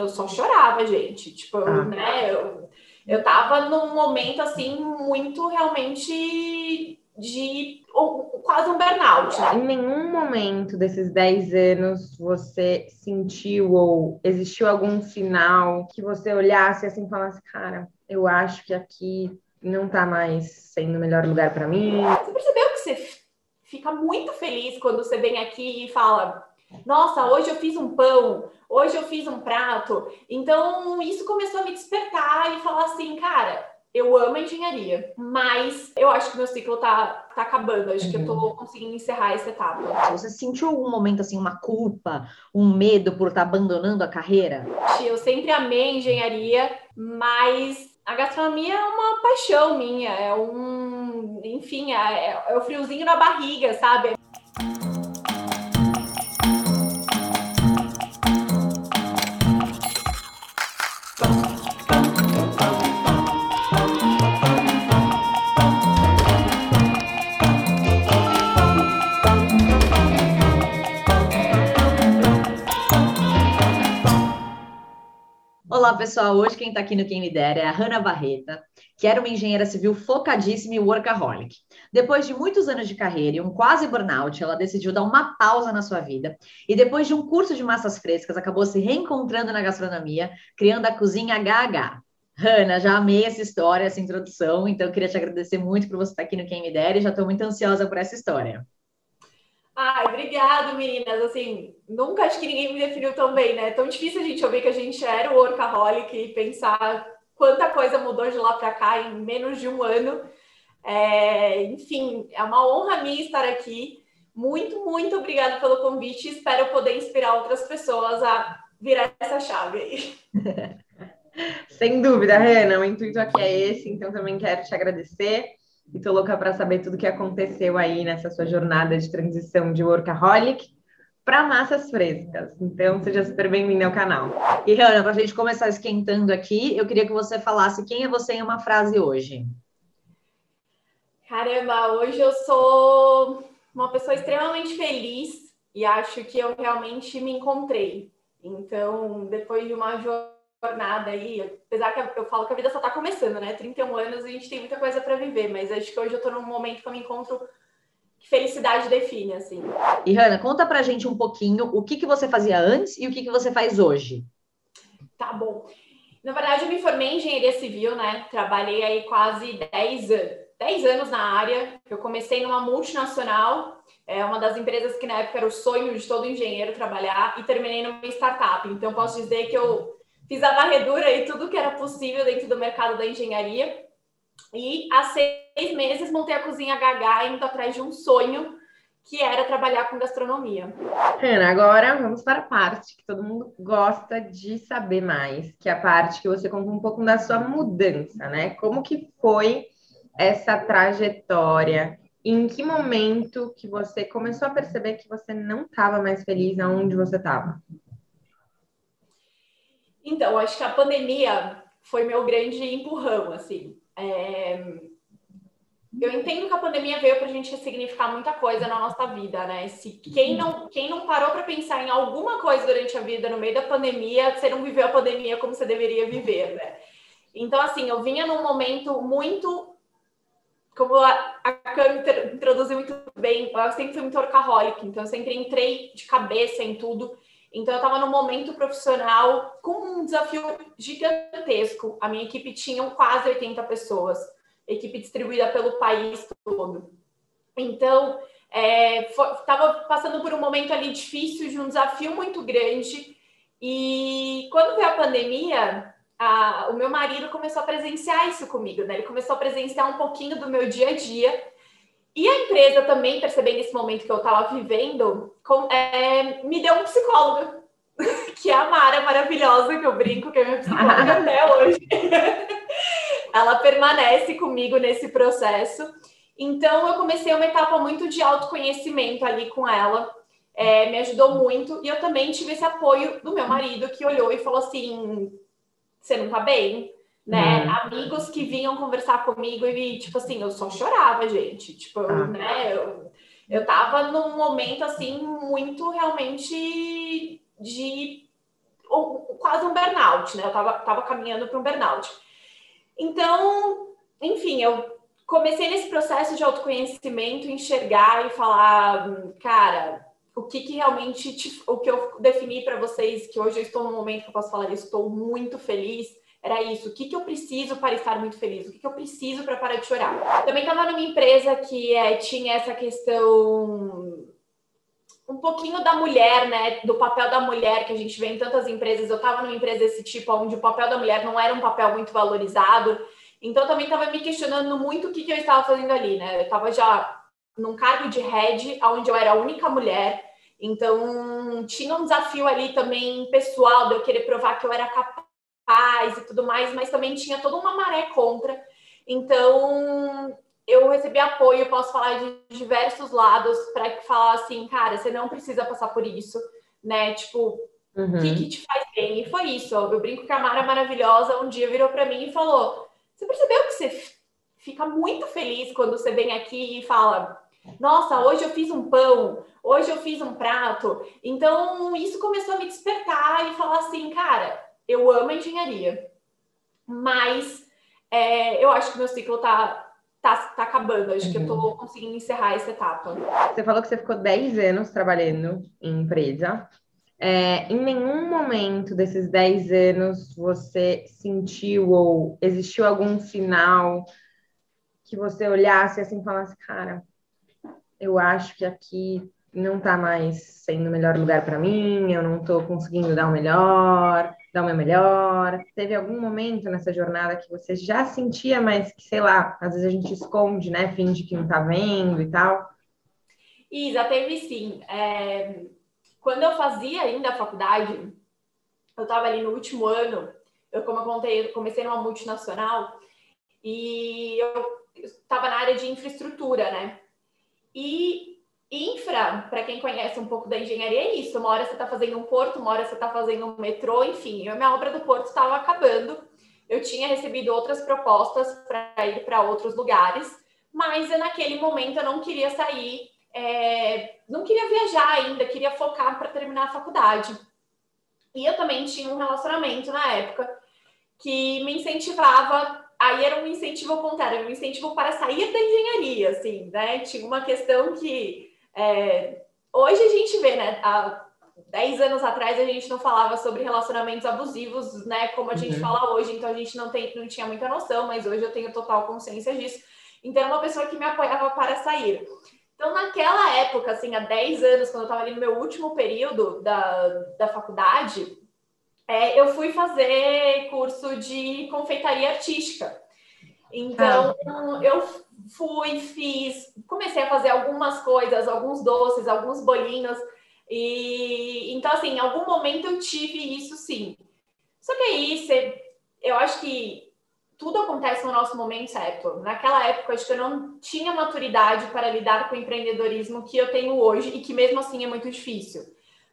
eu só chorava, gente. Tipo, ah. né? Eu, eu tava num momento assim muito realmente de quase um burnout. Né? Em nenhum momento desses 10 anos você sentiu ou existiu algum sinal que você olhasse assim e falasse, cara, eu acho que aqui não tá mais sendo o melhor lugar para mim. Você percebeu que você fica muito feliz quando você vem aqui e fala: Nossa, hoje eu fiz um pão, hoje eu fiz um prato. Então, isso começou a me despertar e falar assim, cara, eu amo a engenharia, mas eu acho que meu ciclo tá, tá acabando. Acho uhum. que eu tô uhum. conseguindo encerrar essa etapa. Você sentiu algum momento assim, uma culpa, um medo por estar tá abandonando a carreira? Eu sempre amei engenharia, mas a gastronomia é uma paixão minha, é um, enfim, é, é o friozinho na barriga, sabe? Olá, pessoal. Hoje quem está aqui no Quem Me Dera é a Hanna Barreta, que era uma engenheira civil focadíssima e workaholic. Depois de muitos anos de carreira e um quase burnout, ela decidiu dar uma pausa na sua vida e depois de um curso de massas frescas, acabou se reencontrando na gastronomia, criando a cozinha HH. Hanna, já amei essa história, essa introdução, então eu queria te agradecer muito por você estar aqui no Quem Me Dera e já estou muito ansiosa por essa história. Ai, obrigado, meninas. Assim, nunca acho que ninguém me definiu tão bem, né? É tão difícil a gente ouvir que a gente era o workaholic e pensar quanta coisa mudou de lá para cá em menos de um ano. É, enfim, é uma honra minha estar aqui. Muito, muito obrigada pelo convite. Espero poder inspirar outras pessoas a virar essa chave aí. Sem dúvida, Rena, o intuito aqui é esse, então também quero te agradecer e tô louca para saber tudo que aconteceu aí nessa sua jornada de transição de workaholic para massas frescas. Então, seja super bem-vinda ao canal. E, Rana, para a gente começar esquentando aqui, eu queria que você falasse quem é você em uma frase hoje. Caramba, hoje eu sou uma pessoa extremamente feliz e acho que eu realmente me encontrei. Então, depois de uma jornada jornada aí, apesar que eu falo que a vida só está começando, né? 31 anos a gente tem muita coisa para viver, mas acho que hoje eu estou num momento que eu me encontro que felicidade define, assim. E Hanna, conta pra gente um pouquinho o que, que você fazia antes e o que, que você faz hoje. Tá bom. Na verdade, eu me formei em engenharia civil, né? Trabalhei aí quase 10 anos, 10 anos na área. Eu comecei numa multinacional, é uma das empresas que na época era o sonho de todo engenheiro trabalhar, e terminei numa startup. Então, posso dizer que eu fiz a varredura e tudo que era possível dentro do mercado da engenharia. E há seis meses montei a cozinha HH indo atrás de um sonho que era trabalhar com gastronomia. Ana, agora vamos para a parte que todo mundo gosta de saber mais, que é a parte que você conta um pouco da sua mudança, né? Como que foi essa trajetória? Em que momento que você começou a perceber que você não estava mais feliz aonde você estava? Então, acho que a pandemia foi meu grande empurrão, assim. É... Eu entendo que a pandemia veio para a gente ressignificar muita coisa na nossa vida, né? Se quem não, quem não parou para pensar em alguma coisa durante a vida no meio da pandemia, você não viveu a pandemia como você deveria viver, né? Então, assim, eu vinha num momento muito como a, a Cami introduziu muito bem, eu sempre fui muito workaholic, então eu sempre entrei de cabeça em tudo. Então, eu estava num momento profissional com um desafio gigantesco. A minha equipe tinha quase 80 pessoas, equipe distribuída pelo país todo. Então, estava é, passando por um momento ali difícil, de um desafio muito grande. E quando veio a pandemia, a, o meu marido começou a presenciar isso comigo, né? Ele começou a presenciar um pouquinho do meu dia a dia e a empresa também, percebendo esse momento que eu estava vivendo, com, é, me deu um psicólogo, que é a Mara maravilhosa, que eu brinco, que é minha psicóloga até hoje. Ela permanece comigo nesse processo. Então, eu comecei uma etapa muito de autoconhecimento ali com ela. É, me ajudou muito. E eu também tive esse apoio do meu marido, que olhou e falou assim: Você não tá bem? Né? Hum. Amigos que vinham conversar comigo e, tipo assim, eu só chorava, gente. Tipo, ah. né? Eu, eu tava num momento, assim, muito realmente de quase um burnout, né? Eu tava, tava caminhando para um burnout. Então, enfim, eu comecei nesse processo de autoconhecimento, enxergar e falar, cara, o que, que realmente te, o que eu defini para vocês que hoje eu estou no momento que eu posso falar, estou muito feliz. Era isso. O que, que eu preciso para estar muito feliz? O que, que eu preciso para parar de chorar? Também estava numa empresa que é, tinha essa questão um pouquinho da mulher, né? Do papel da mulher que a gente vê em tantas empresas. Eu estava numa empresa desse tipo, onde o papel da mulher não era um papel muito valorizado. Então, também estava me questionando muito o que, que eu estava fazendo ali, né? Eu estava já num cargo de head, onde eu era a única mulher. Então, tinha um desafio ali também pessoal de eu querer provar que eu era capaz e tudo mais, mas também tinha toda uma maré contra. Então, eu recebi apoio, posso falar de diversos lados para falar assim, cara, você não precisa passar por isso, né? Tipo, o uhum. que, que, te faz bem? E foi isso. Eu brinco que a Mara maravilhosa um dia virou para mim e falou: Você percebeu que você fica muito feliz quando você vem aqui e fala nossa, hoje eu fiz um pão, hoje eu fiz um prato. Então, isso começou a me despertar e falar assim, cara, eu amo a engenharia, mas é, eu acho que meu ciclo tá, tá, tá acabando. Acho uhum. que eu tô uhum. conseguindo encerrar essa etapa. Você falou que você ficou 10 anos trabalhando em empresa. É, em nenhum momento desses 10 anos você sentiu ou existiu algum sinal que você olhasse assim e falasse, cara, eu acho que aqui não está mais sendo o melhor lugar para mim, eu não estou conseguindo dar o melhor, dar meu melhor. Teve algum momento nessa jornada que você já sentia, mas que, sei lá, às vezes a gente esconde, né? Finge que não está vendo e tal. Isa, teve sim. É... Quando eu fazia ainda a faculdade, eu estava ali no último ano, eu, como eu contei, eu comecei numa multinacional e eu estava na área de infraestrutura, né? E infra, para quem conhece um pouco da engenharia, é isso. Uma hora você está fazendo um porto, uma hora você está fazendo um metrô, enfim. A minha obra do porto estava acabando. Eu tinha recebido outras propostas para ir para outros lugares, mas naquele momento eu não queria sair, é, não queria viajar ainda, queria focar para terminar a faculdade. E eu também tinha um relacionamento na época que me incentivava aí era um incentivo contrário, um incentivo para sair da engenharia, assim, né? Tinha uma questão que é, hoje a gente vê, né? Há 10 anos atrás a gente não falava sobre relacionamentos abusivos, né? Como a gente uhum. fala hoje, então a gente não, tem, não tinha muita noção, mas hoje eu tenho total consciência disso. Então, era uma pessoa que me apoiava para sair. Então, naquela época, assim, há 10 anos, quando eu estava ali no meu último período da, da faculdade, é, eu fui fazer curso de confeitaria artística. Então, ah. eu fui, fiz, comecei a fazer algumas coisas, alguns doces, alguns bolinhos. E então, assim, em algum momento eu tive isso sim. Só que aí, você, eu acho que tudo acontece no nosso momento certo. Naquela época, acho que eu não tinha maturidade para lidar com o empreendedorismo que eu tenho hoje e que mesmo assim é muito difícil.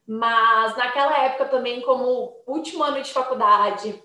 Mas naquela época também, como último ano de faculdade,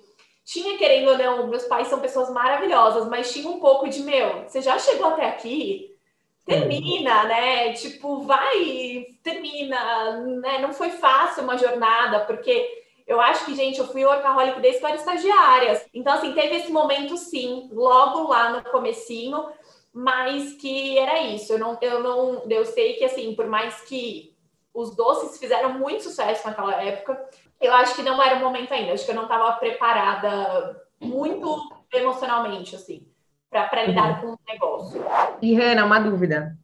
tinha, querendo ou não, meus pais são pessoas maravilhosas, mas tinha um pouco de, meu, você já chegou até aqui? Termina, né? Tipo, vai, termina, né? Não foi fácil uma jornada, porque eu acho que, gente, eu fui workaholic desde que eu era estagiária. Então, assim, teve esse momento, sim, logo lá no comecinho, mas que era isso. Eu não, eu não, eu sei que, assim, por mais que os doces fizeram muito sucesso naquela época. Eu acho que não era o momento ainda, acho que eu não estava preparada muito emocionalmente, assim, para lidar uhum. com o negócio. E, Rana, uma dúvida.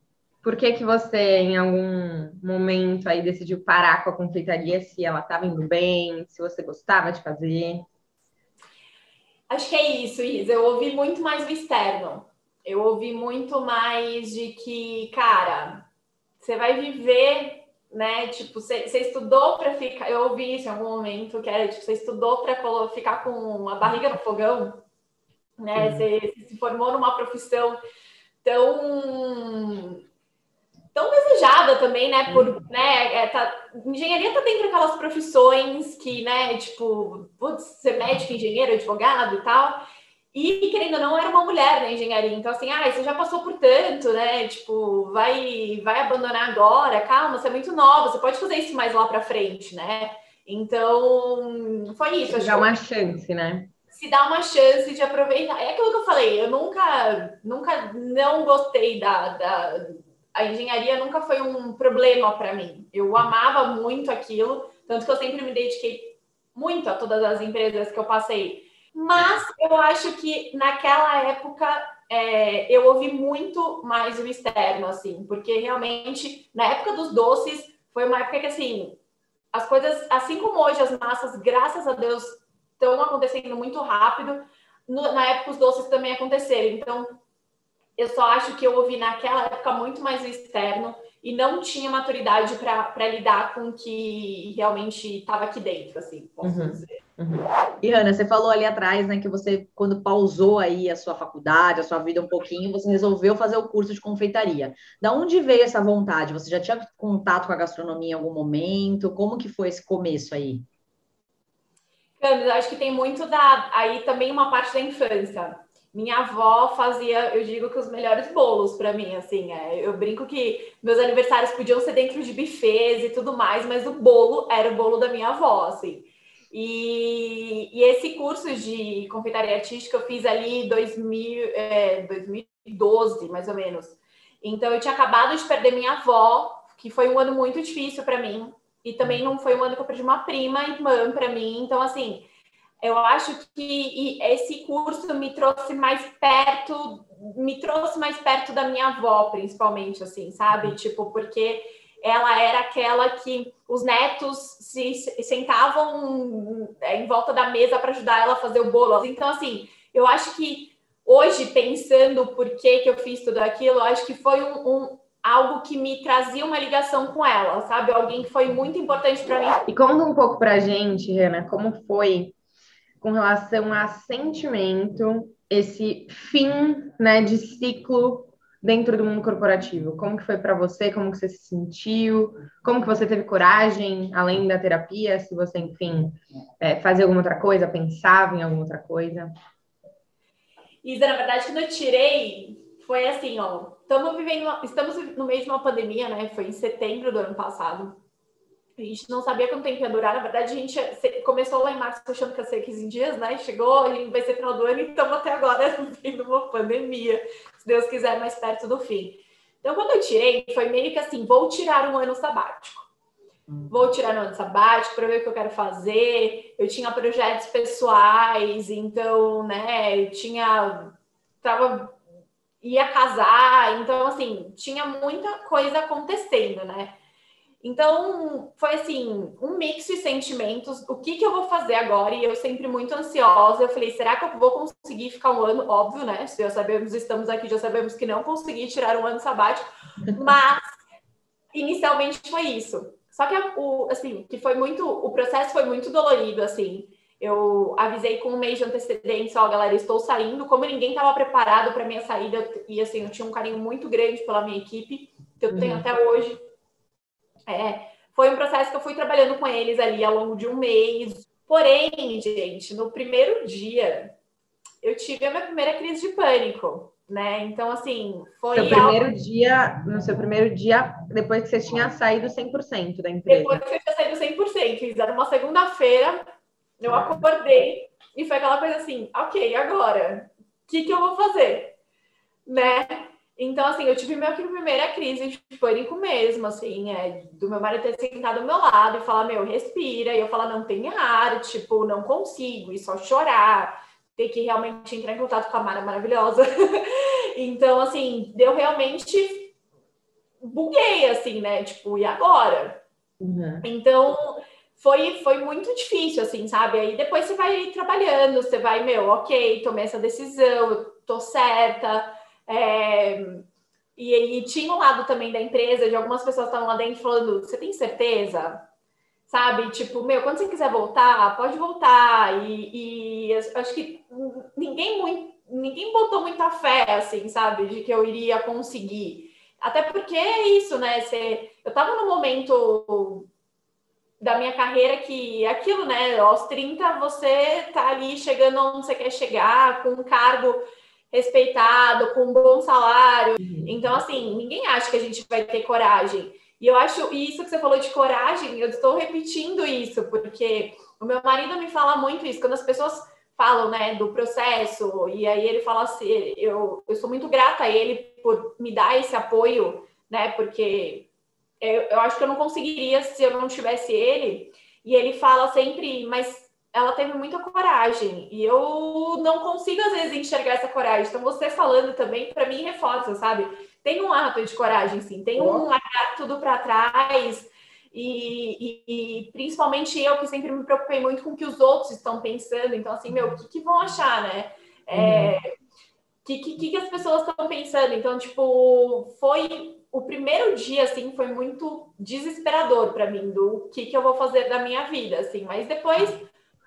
Por que que você, em algum momento aí, decidiu parar com a confeitaria, se ela estava indo bem, se você gostava de fazer? Acho que é isso, Isa. Eu ouvi muito mais do externo. Eu ouvi muito mais de que, cara, você vai viver né? Tipo, você estudou para ficar. Eu ouvi isso em algum momento, que era tipo, você estudou para ficar com a barriga no fogão, né? Você, se formou numa profissão tão tão desejada também, né? Por, né? É, tá, engenharia tá dentro daquelas profissões que, né? Tipo, putz, ser médico, engenheiro, advogado e tal. E, querendo ou não, era uma mulher na engenharia. Então, assim, ah, você já passou por tanto, né? Tipo, vai, vai abandonar agora, calma, você é muito nova, você pode fazer isso mais lá para frente, né? Então, foi isso. Se dá uma chance, né? Se dá uma chance de aproveitar. É aquilo que eu falei, eu nunca, nunca não gostei da, da... A engenharia nunca foi um problema para mim. Eu amava muito aquilo, tanto que eu sempre me dediquei muito a todas as empresas que eu passei. Mas eu acho que naquela época é, eu ouvi muito mais o externo, assim, porque realmente na época dos doces foi uma época que assim as coisas, assim como hoje as massas, graças a Deus, estão acontecendo muito rápido. No, na época os doces também aconteceram. Então, eu só acho que eu ouvi naquela época muito mais o externo e não tinha maturidade para lidar com o que realmente estava aqui dentro, assim, posso uhum. dizer. Uhum. E Ana, você falou ali atrás, né, que você, quando pausou aí a sua faculdade, a sua vida um pouquinho, você resolveu fazer o curso de confeitaria. Da onde veio essa vontade? Você já tinha contato com a gastronomia em algum momento? Como que foi esse começo aí? Cândida, acho que tem muito da aí também uma parte da infância. Minha avó fazia, eu digo que os melhores bolos para mim, assim, é, eu brinco que meus aniversários podiam ser dentro de buffets e tudo mais, mas o bolo era o bolo da minha avó, assim. E, e esse curso de confeitaria artística eu fiz ali em 2000, é, 2012, mais ou menos. Então eu tinha acabado de perder minha avó, que foi um ano muito difícil para mim, e também não foi um ano que eu perdi uma prima irmã para mim. Então assim, eu acho que esse curso me trouxe mais perto, me trouxe mais perto da minha avó, principalmente, assim, sabe? Tipo, porque ela era aquela que os netos se sentavam em volta da mesa para ajudar ela a fazer o bolo. Então, assim, eu acho que hoje, pensando por que, que eu fiz tudo aquilo, eu acho que foi um, um algo que me trazia uma ligação com ela, sabe? Alguém que foi muito importante para mim. E conta um pouco para a gente, Rena, como foi com relação a sentimento, esse fim, né, de ciclo dentro do mundo corporativo? Como que foi para você? Como que você se sentiu? Como que você teve coragem, além da terapia, se você, enfim, é, fazia alguma outra coisa, pensava em alguma outra coisa? Isa, na verdade, quando eu tirei, foi assim, ó, estamos vivendo, estamos no meio de uma pandemia, né? Foi em setembro do ano passado. A gente não sabia quanto tempo ia durar. Na verdade, a gente começou lá em março achando que ia ser 15 dias, né? Chegou, vai ser final do ano e estamos até agora no fim de uma pandemia. Se Deus quiser, mais perto do fim. Então, quando eu tirei, foi meio que assim: vou tirar um ano sabático. Vou tirar um ano sabático para ver o que eu quero fazer. Eu tinha projetos pessoais, então, né? Eu tinha. Tava, ia casar, então, assim, tinha muita coisa acontecendo, né? Então, foi assim, um mix de sentimentos. O que, que eu vou fazer agora? E eu sempre muito ansiosa. Eu falei, será que eu vou conseguir ficar um ano? Óbvio, né? Se já sabemos, estamos aqui, já sabemos que não consegui tirar um ano sabático. Mas, inicialmente foi isso. Só que, o, assim, que foi muito... O processo foi muito dolorido, assim. Eu avisei com um mês de antecedência, ó, galera, estou saindo. Como ninguém estava preparado para minha saída, e assim, eu tinha um carinho muito grande pela minha equipe, que eu tenho uhum. até hoje é, foi um processo que eu fui trabalhando com eles ali ao longo de um mês. Porém, gente, no primeiro dia, eu tive a minha primeira crise de pânico, né? Então, assim, foi. Seu primeiro algo... dia, no seu primeiro dia, depois que você tinha saído 100% da empresa. Depois que eu tinha saído 100%, era uma segunda-feira, eu acordei e foi aquela coisa assim: ok, agora, o que, que eu vou fazer? Né? Então, assim, eu tive minha primeira crise de pânico mesmo, assim, é, do meu marido ter sentado ao meu lado e falar, meu, respira, e eu falar, não tem ar, tipo, não consigo, e só chorar, ter que realmente entrar em contato com a Mara maravilhosa. então, assim, deu realmente buguei, assim, né? Tipo, e agora? Uhum. Então, foi, foi muito difícil, assim, sabe? Aí depois você vai trabalhando, você vai, meu, ok, tomei essa decisão, tô certa é, e, e, tinha um lado também da empresa, de algumas pessoas estavam lá dentro falando: você tem certeza? Sabe? Tipo, meu, quando você quiser voltar, pode voltar. E, e acho que ninguém muito, ninguém botou muita fé, assim, sabe, de que eu iria conseguir. Até porque é isso, né? Você, eu tava no momento da minha carreira que aquilo, né? Aos 30 você tá ali chegando onde você quer chegar, com um cargo respeitado, com um bom salário. Uhum. Então, assim, ninguém acha que a gente vai ter coragem. E eu acho isso que você falou de coragem, eu estou repetindo isso, porque o meu marido me fala muito isso, quando as pessoas falam, né, do processo, e aí ele fala assim, eu, eu sou muito grata a ele por me dar esse apoio, né, porque eu, eu acho que eu não conseguiria se eu não tivesse ele, e ele fala sempre, mas ela teve muita coragem, e eu não consigo às vezes enxergar essa coragem, então você falando também, para mim, reforça, sabe? Tem um ato de coragem, sim, tem um largar tudo para trás, e, e, e, principalmente eu que sempre me preocupei muito com o que os outros estão pensando. Então, assim, meu, o que, que vão achar, né? É, uhum. que, que, que as pessoas estão pensando? Então, tipo, foi o primeiro dia, assim, foi muito desesperador para mim do que, que eu vou fazer da minha vida, assim. Mas depois,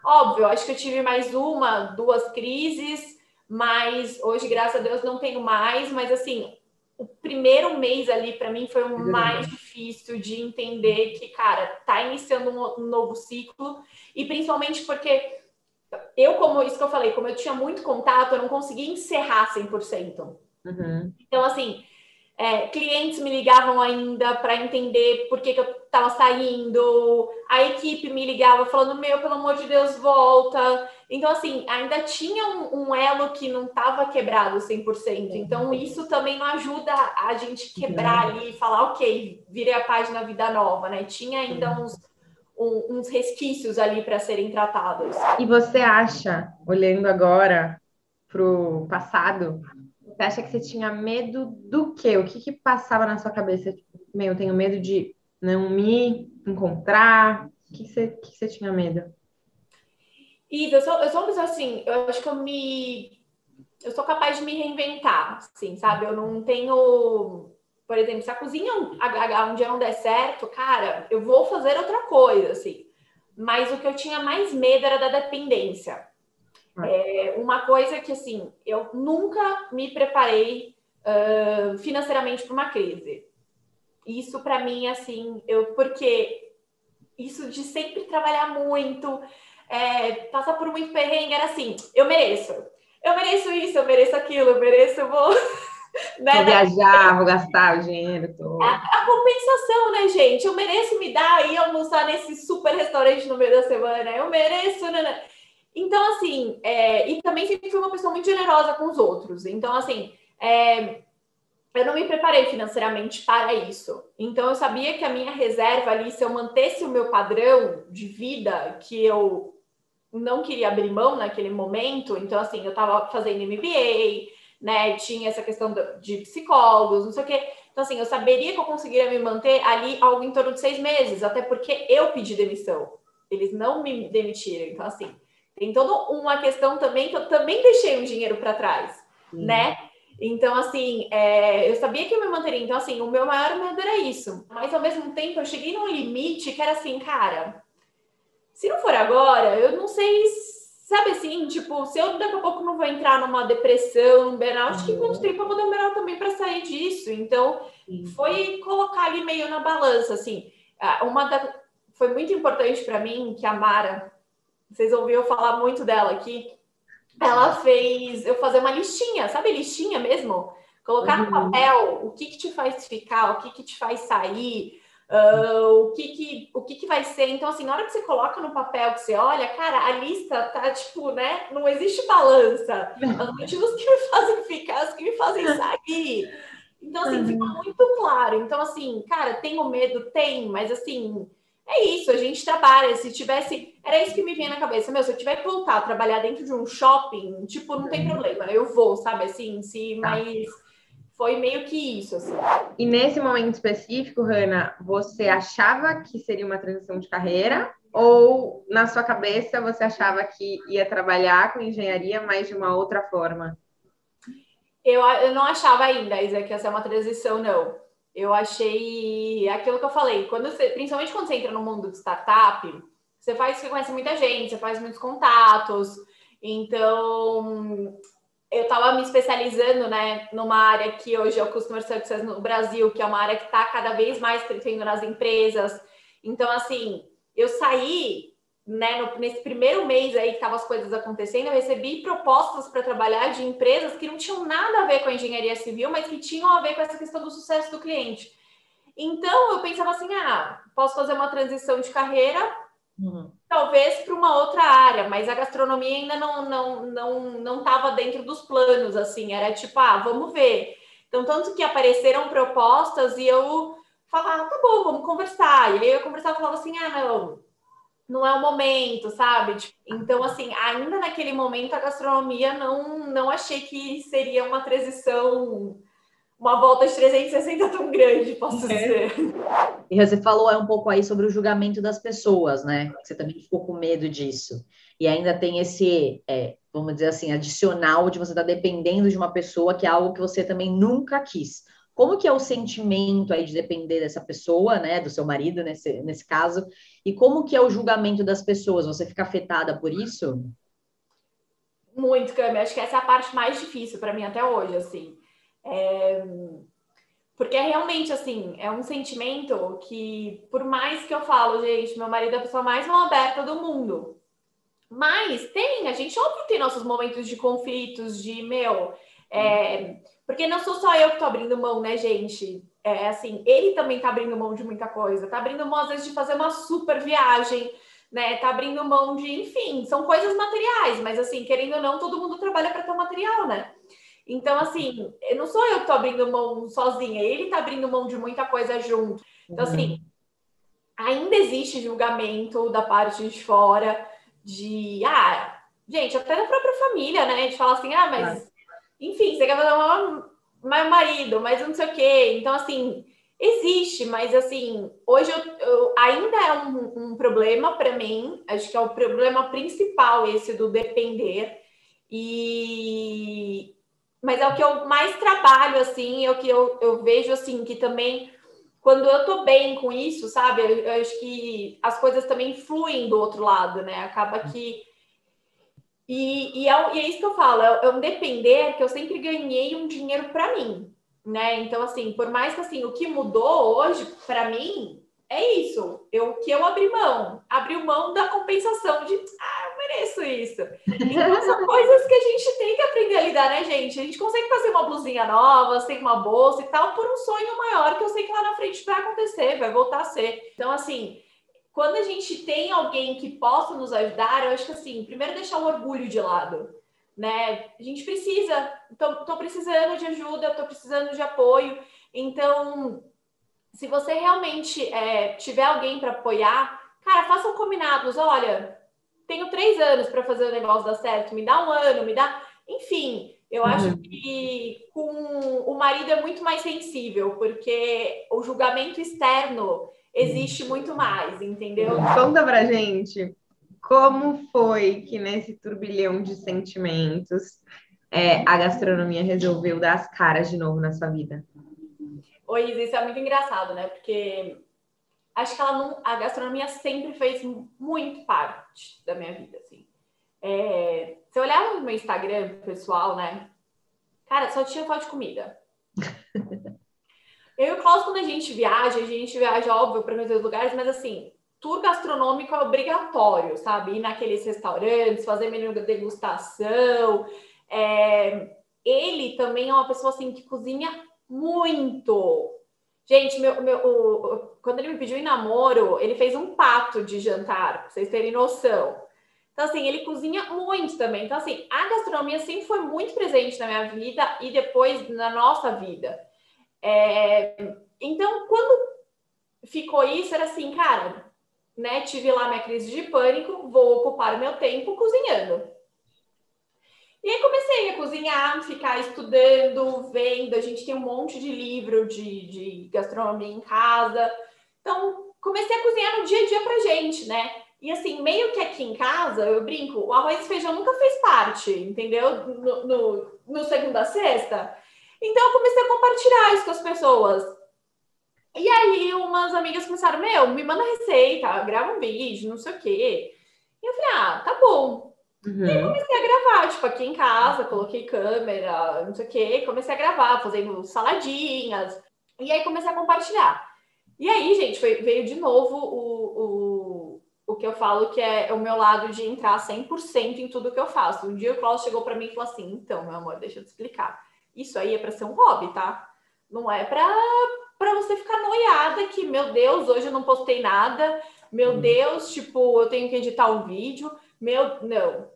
óbvio, acho que eu tive mais uma, duas crises, mas hoje, graças a Deus, não tenho mais. Mas, assim, o primeiro mês ali para mim foi o mais difícil de entender que, cara, tá iniciando um, novo ciclo e principalmente porque eu, como isso que eu falei, como eu tinha muito contato, eu não conseguia encerrar 100%. Uhum. Então, assim, é, clientes me ligavam ainda para entender por que, que eu estava saindo, a equipe me ligava falando: Meu, pelo amor de Deus, volta. Então, assim, ainda tinha um, um elo que não estava quebrado 100%. Então, isso também não ajuda a gente quebrar ali e falar: Ok, virei a página vida nova, né? Tinha ainda uns, um, uns resquícios ali para serem tratados. E você acha, olhando agora para o passado, você acha que você tinha medo do quê? O que que passava na sua cabeça? Tipo, meu, eu tenho medo de não me encontrar. O que, que, você, que, que você tinha medo? Isa, eu sou, eu sou uma pessoa assim, eu acho que eu me. Eu sou capaz de me reinventar, assim, sabe? Eu não tenho. Por exemplo, se a cozinha um dia não der certo, cara, eu vou fazer outra coisa, assim. Mas o que eu tinha mais medo era da dependência. É uma coisa que, assim, eu nunca me preparei uh, financeiramente para uma crise. Isso, para mim, assim, eu, porque isso de sempre trabalhar muito, é, passar por muito perrengue, era assim, eu mereço. Eu mereço isso, eu mereço aquilo, eu mereço, eu vou... Né? Vou viajar, vou gastar o dinheiro todo. A, a, compensação, né, gente? Eu mereço me dar e almoçar nesse super restaurante no meio da semana. Eu mereço, né? Então, assim, é, e também sempre fui uma pessoa muito generosa com os outros. Então, assim, é, eu não me preparei financeiramente para isso. Então, eu sabia que a minha reserva ali, se eu mantesse o meu padrão de vida, que eu não queria abrir mão naquele momento, então, assim, eu estava fazendo MBA, né, tinha essa questão de psicólogos, não sei o quê. Então, assim, eu saberia que eu conseguiria me manter ali algo em torno de seis meses, até porque eu pedi demissão. Eles não me demitiram. Então, assim, tem toda uma questão também que eu também deixei um dinheiro para trás, Sim. né? Então, assim, é, eu sabia que eu me manteria. Então, assim, o meu maior medo era isso. Mas, ao mesmo tempo, eu cheguei num limite que era assim, cara, se não for agora, eu não sei, sabe assim, tipo, se eu daqui a pouco não vou entrar numa depressão, um burnout, uhum. que quanto tempo eu vou demorar também para sair disso? Então, Sim. foi colocar ali meio na balança, assim. Uma da... Foi muito importante para mim que a Mara, vocês ouviram falar muito dela aqui. Ela fez eu fazer uma listinha, sabe listinha mesmo? Colocar uhum. no papel o que, que te faz ficar, o que, que te faz sair, uh, o, que, que, o que, que vai ser. Então, assim, na hora que você coloca no papel, que você olha, cara, a lista tá tipo, né? Não existe balança. Os motivos que me fazem ficar, os que me fazem sair. Então, assim, uhum. fica muito claro. Então, assim, cara, tenho medo? Tem, mas assim é isso, a gente trabalha. Se tivesse. Era isso que me vinha na cabeça. Meu, se eu tiver que voltar a trabalhar dentro de um shopping, tipo, não tem problema, eu vou, sabe? Assim, se, tá. mas foi meio que isso, assim. E nesse momento específico, Hanna, você achava que seria uma transição de carreira? Ou na sua cabeça você achava que ia trabalhar com engenharia, mas de uma outra forma? Eu, eu não achava ainda, Isa, que ia ser uma transição, não eu achei aquilo que eu falei, quando você, principalmente quando você entra no mundo de startup, você faz, você conhece muita gente, você faz muitos contatos. Então, eu estava me especializando, né, numa área que hoje é o Customer Success no Brasil, que é uma área que está cada vez mais crescendo nas empresas. Então, assim, eu saí né, no, nesse primeiro mês aí que estavam as coisas acontecendo, eu recebi propostas para trabalhar de empresas que não tinham nada a ver com a engenharia civil, mas que tinham a ver com essa questão do sucesso do cliente. Então eu pensava assim: ah, posso fazer uma transição de carreira, uhum. talvez para uma outra área, mas a gastronomia ainda não não não não estava dentro dos planos, assim, era tipo, ah, vamos ver. Então, tanto que apareceram propostas e eu falava, ah, tá bom, vamos conversar. E aí eu conversava e falava assim, ah, não, não é o momento, sabe? Tipo, então, assim, ainda naquele momento a gastronomia não, não achei que seria uma transição uma volta de 360 tão grande, posso é. dizer. E você falou é um pouco aí sobre o julgamento das pessoas, né? Você também ficou com medo disso. E ainda tem esse, é, vamos dizer assim, adicional de você estar tá dependendo de uma pessoa que é algo que você também nunca quis. Como que é o sentimento aí de depender dessa pessoa, né, do seu marido nesse, nesse caso, e como que é o julgamento das pessoas? Você fica afetada por isso? Muito, Cami. Acho que essa é a parte mais difícil para mim até hoje, assim. É... Porque é realmente assim, é um sentimento que, por mais que eu falo, gente, meu marido é a pessoa mais mal aberta do mundo. Mas tem, a gente óbvio tem nossos momentos de conflitos, de meu. É... Porque não sou só eu que tô abrindo mão, né, gente? É assim, ele também tá abrindo mão de muita coisa, tá abrindo mão, às vezes, de fazer uma super viagem, né? Tá abrindo mão de, enfim, são coisas materiais, mas assim, querendo ou não, todo mundo trabalha para ter um material, né? Então, assim, não sou eu que estou abrindo mão sozinha, ele está abrindo mão de muita coisa junto. Então, assim, uhum. ainda existe julgamento da parte de fora de, ah, gente, até da própria família, né? De falar assim, ah, mas. Enfim, você quer fazer uma, mais marido, mas não sei o quê. Então, assim, existe, mas, assim, hoje eu, eu ainda é um, um problema para mim, acho que é o problema principal esse do depender. E, mas é o que eu mais trabalho, assim, é o que eu, eu vejo, assim, que também, quando eu tô bem com isso, sabe, eu, eu acho que as coisas também fluem do outro lado, né? Acaba que. E, e, é, e é isso que eu falo, é, é um depender que eu sempre ganhei um dinheiro para mim, né? Então, assim, por mais que, assim, o que mudou hoje, para mim, é isso. Eu que eu abri mão, abri mão da compensação de ah, eu mereço isso. Então são coisas que a gente tem que aprender a lidar, né, gente? A gente consegue fazer uma blusinha nova, sem uma bolsa e tal, por um sonho maior que eu sei que lá na frente vai acontecer, vai voltar a ser. Então, assim, quando a gente tem alguém que possa nos ajudar, eu acho que assim, primeiro deixar o orgulho de lado. Né? A gente precisa, tô, tô precisando de ajuda, tô precisando de apoio. Então, se você realmente é, tiver alguém para apoiar, cara, façam combinados. Olha, tenho três anos para fazer o negócio dar certo, me dá um ano, me dá. Enfim, eu uhum. acho que com o marido é muito mais sensível, porque o julgamento externo existe muito mais, entendeu? Conta pra gente como foi que nesse turbilhão de sentimentos é, a gastronomia resolveu dar as caras de novo na sua vida? Oi, Isa, isso é muito engraçado, né? Porque acho que ela não, a gastronomia sempre fez muito parte da minha vida, assim. É, se eu olhar no meu Instagram pessoal, né? Cara, só tinha foto de comida. eu e o Klaus, quando a gente viaja, a gente viaja, óbvio, para muitos lugares, mas assim, tour gastronômico é obrigatório, sabe? Ir naqueles restaurantes, fazer menu de degustação. É... Ele também é uma pessoa assim que cozinha muito. Gente, meu, meu, o, quando ele me pediu em namoro, ele fez um pato de jantar, pra vocês terem noção. Então, assim, ele cozinha muito também. Então, assim, a gastronomia sempre foi muito presente na minha vida e depois na nossa vida. É... Então, quando ficou isso, era assim, cara, né? Tive lá minha crise de pânico, vou ocupar meu tempo cozinhando. E aí comecei a cozinhar, ficar estudando, vendo. A gente tem um monte de livro de, de gastronomia em casa. Então, comecei a cozinhar no dia a dia pra gente, né? E assim, meio que aqui em casa, eu brinco, o arroz e feijão nunca fez parte, entendeu? No, no, no segunda a sexta. Então, eu comecei a compartilhar isso com as pessoas. E aí, umas amigas começaram, meu, me manda receita, grava um vídeo, não sei o quê. E eu falei, ah, tá bom. Uhum. E comecei a gravar, tipo, aqui em casa, coloquei câmera, não sei o quê, comecei a gravar, fazendo saladinhas, e aí comecei a compartilhar. E aí, gente, foi, veio de novo o, o, o que eu falo que é o meu lado de entrar 100% em tudo que eu faço. Um dia o Klaus chegou para mim e falou assim: então, meu amor, deixa eu te explicar. Isso aí é para ser um hobby, tá? Não é para para você ficar noiada que, meu Deus, hoje eu não postei nada, meu hum. Deus, tipo, eu tenho que editar um vídeo, meu, não,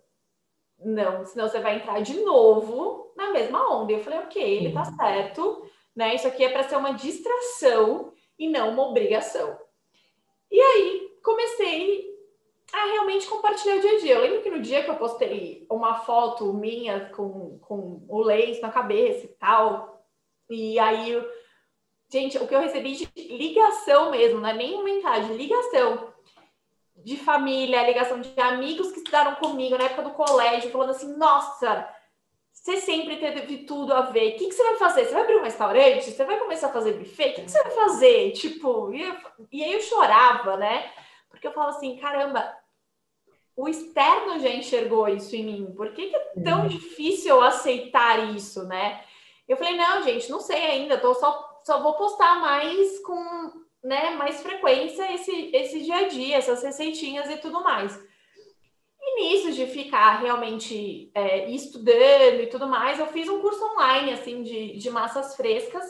não, senão você vai entrar de novo na mesma onda. Eu falei, ok, ele tá certo, né? Isso aqui é para ser uma distração e não uma obrigação. E aí comecei a realmente compartilhar o dia a dia. Eu lembro que no dia que eu postei uma foto minha com, com o lenço na cabeça e tal, e aí, gente, o que eu recebi de ligação mesmo, não é nem mensagem, ligação de família, ligação de amigos que estudaram comigo na época do colégio, falando assim: nossa, você sempre teve tudo a ver. O que, que você vai fazer? Você vai abrir um restaurante? Você vai começar a fazer buffet? O que, que você vai fazer? Tipo, e, e aí eu chorava, né? Porque eu falo assim: caramba, o externo já enxergou isso em mim. Por que, que é tão difícil eu aceitar isso, né? Eu falei: não, gente, não sei ainda, tô só, só vou postar mais com né, mais frequência esse, esse dia a dia, essas receitinhas e tudo mais. E nisso de ficar realmente é, estudando e tudo mais, eu fiz um curso online, assim, de, de massas frescas.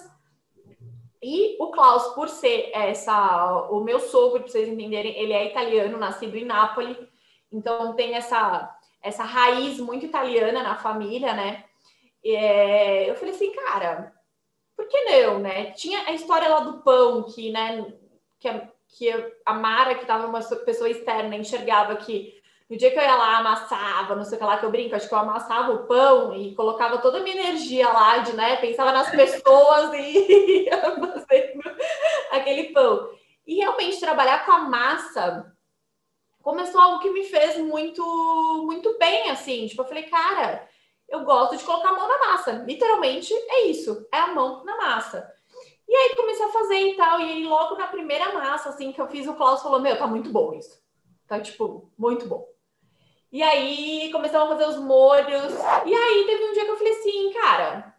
E o Klaus, por ser essa, o meu sogro, para vocês entenderem, ele é italiano, nascido em Nápoles, então tem essa, essa raiz muito italiana na família, né? É, eu falei assim, cara, por que não, né? Tinha a história lá do pão, que, né, que a, que a Mara, que estava uma pessoa externa, enxergava que no dia que eu ia lá, amassava, não sei o que lá que eu brinco, acho que eu amassava o pão e colocava toda a minha energia lá, de, né, pensava nas pessoas e ia fazendo aquele pão. E realmente trabalhar com a massa começou algo que me fez muito, muito bem, assim, tipo, eu falei, cara, eu gosto de colocar a mão na massa. Literalmente é isso, é a mão na massa. E aí comecei a fazer e tal, e aí logo na primeira massa, assim, que eu fiz, o Klaus falou, meu, tá muito bom isso. Tá, tipo, muito bom. E aí começamos a fazer os molhos. E aí teve um dia que eu falei assim, cara,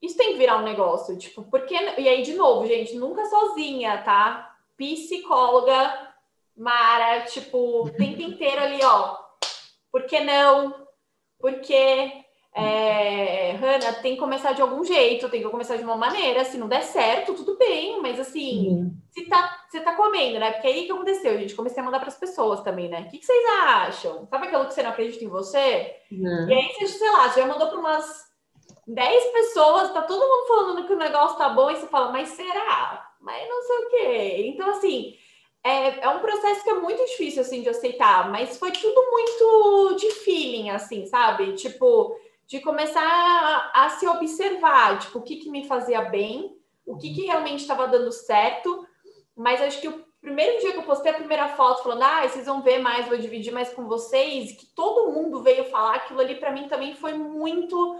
isso tem que virar um negócio, tipo, porque... E aí, de novo, gente, nunca sozinha, tá? Psicóloga, Mara, tipo, o tempo inteiro ali, ó. Por que não? Porque é, Hanna, tem que começar de algum jeito, tem que começar de uma maneira. Se não der certo, tudo bem, mas assim, se tá, você tá comendo, né? Porque aí que aconteceu, gente? Comecei a mandar para as pessoas também, né? O que, que, vocês acham? Sabe aquilo que você não acredita em você? Uhum. E aí, você, sei lá, você já mandou para umas 10 pessoas, tá todo mundo falando que o negócio tá bom, e você fala, mas será? Mas não sei o quê. Então, assim, é, é um processo que é muito difícil, assim, de aceitar, mas foi tudo muito de feeling, assim, sabe? Tipo de começar a, a, se observar, tipo, o que, que me fazia bem, o que, que realmente estava dando certo. Mas acho que o primeiro dia que eu postei a primeira foto, falando, ah, vocês vão ver mais, vou dividir mais com vocês, que todo mundo veio falar, aquilo ali para mim também foi muito.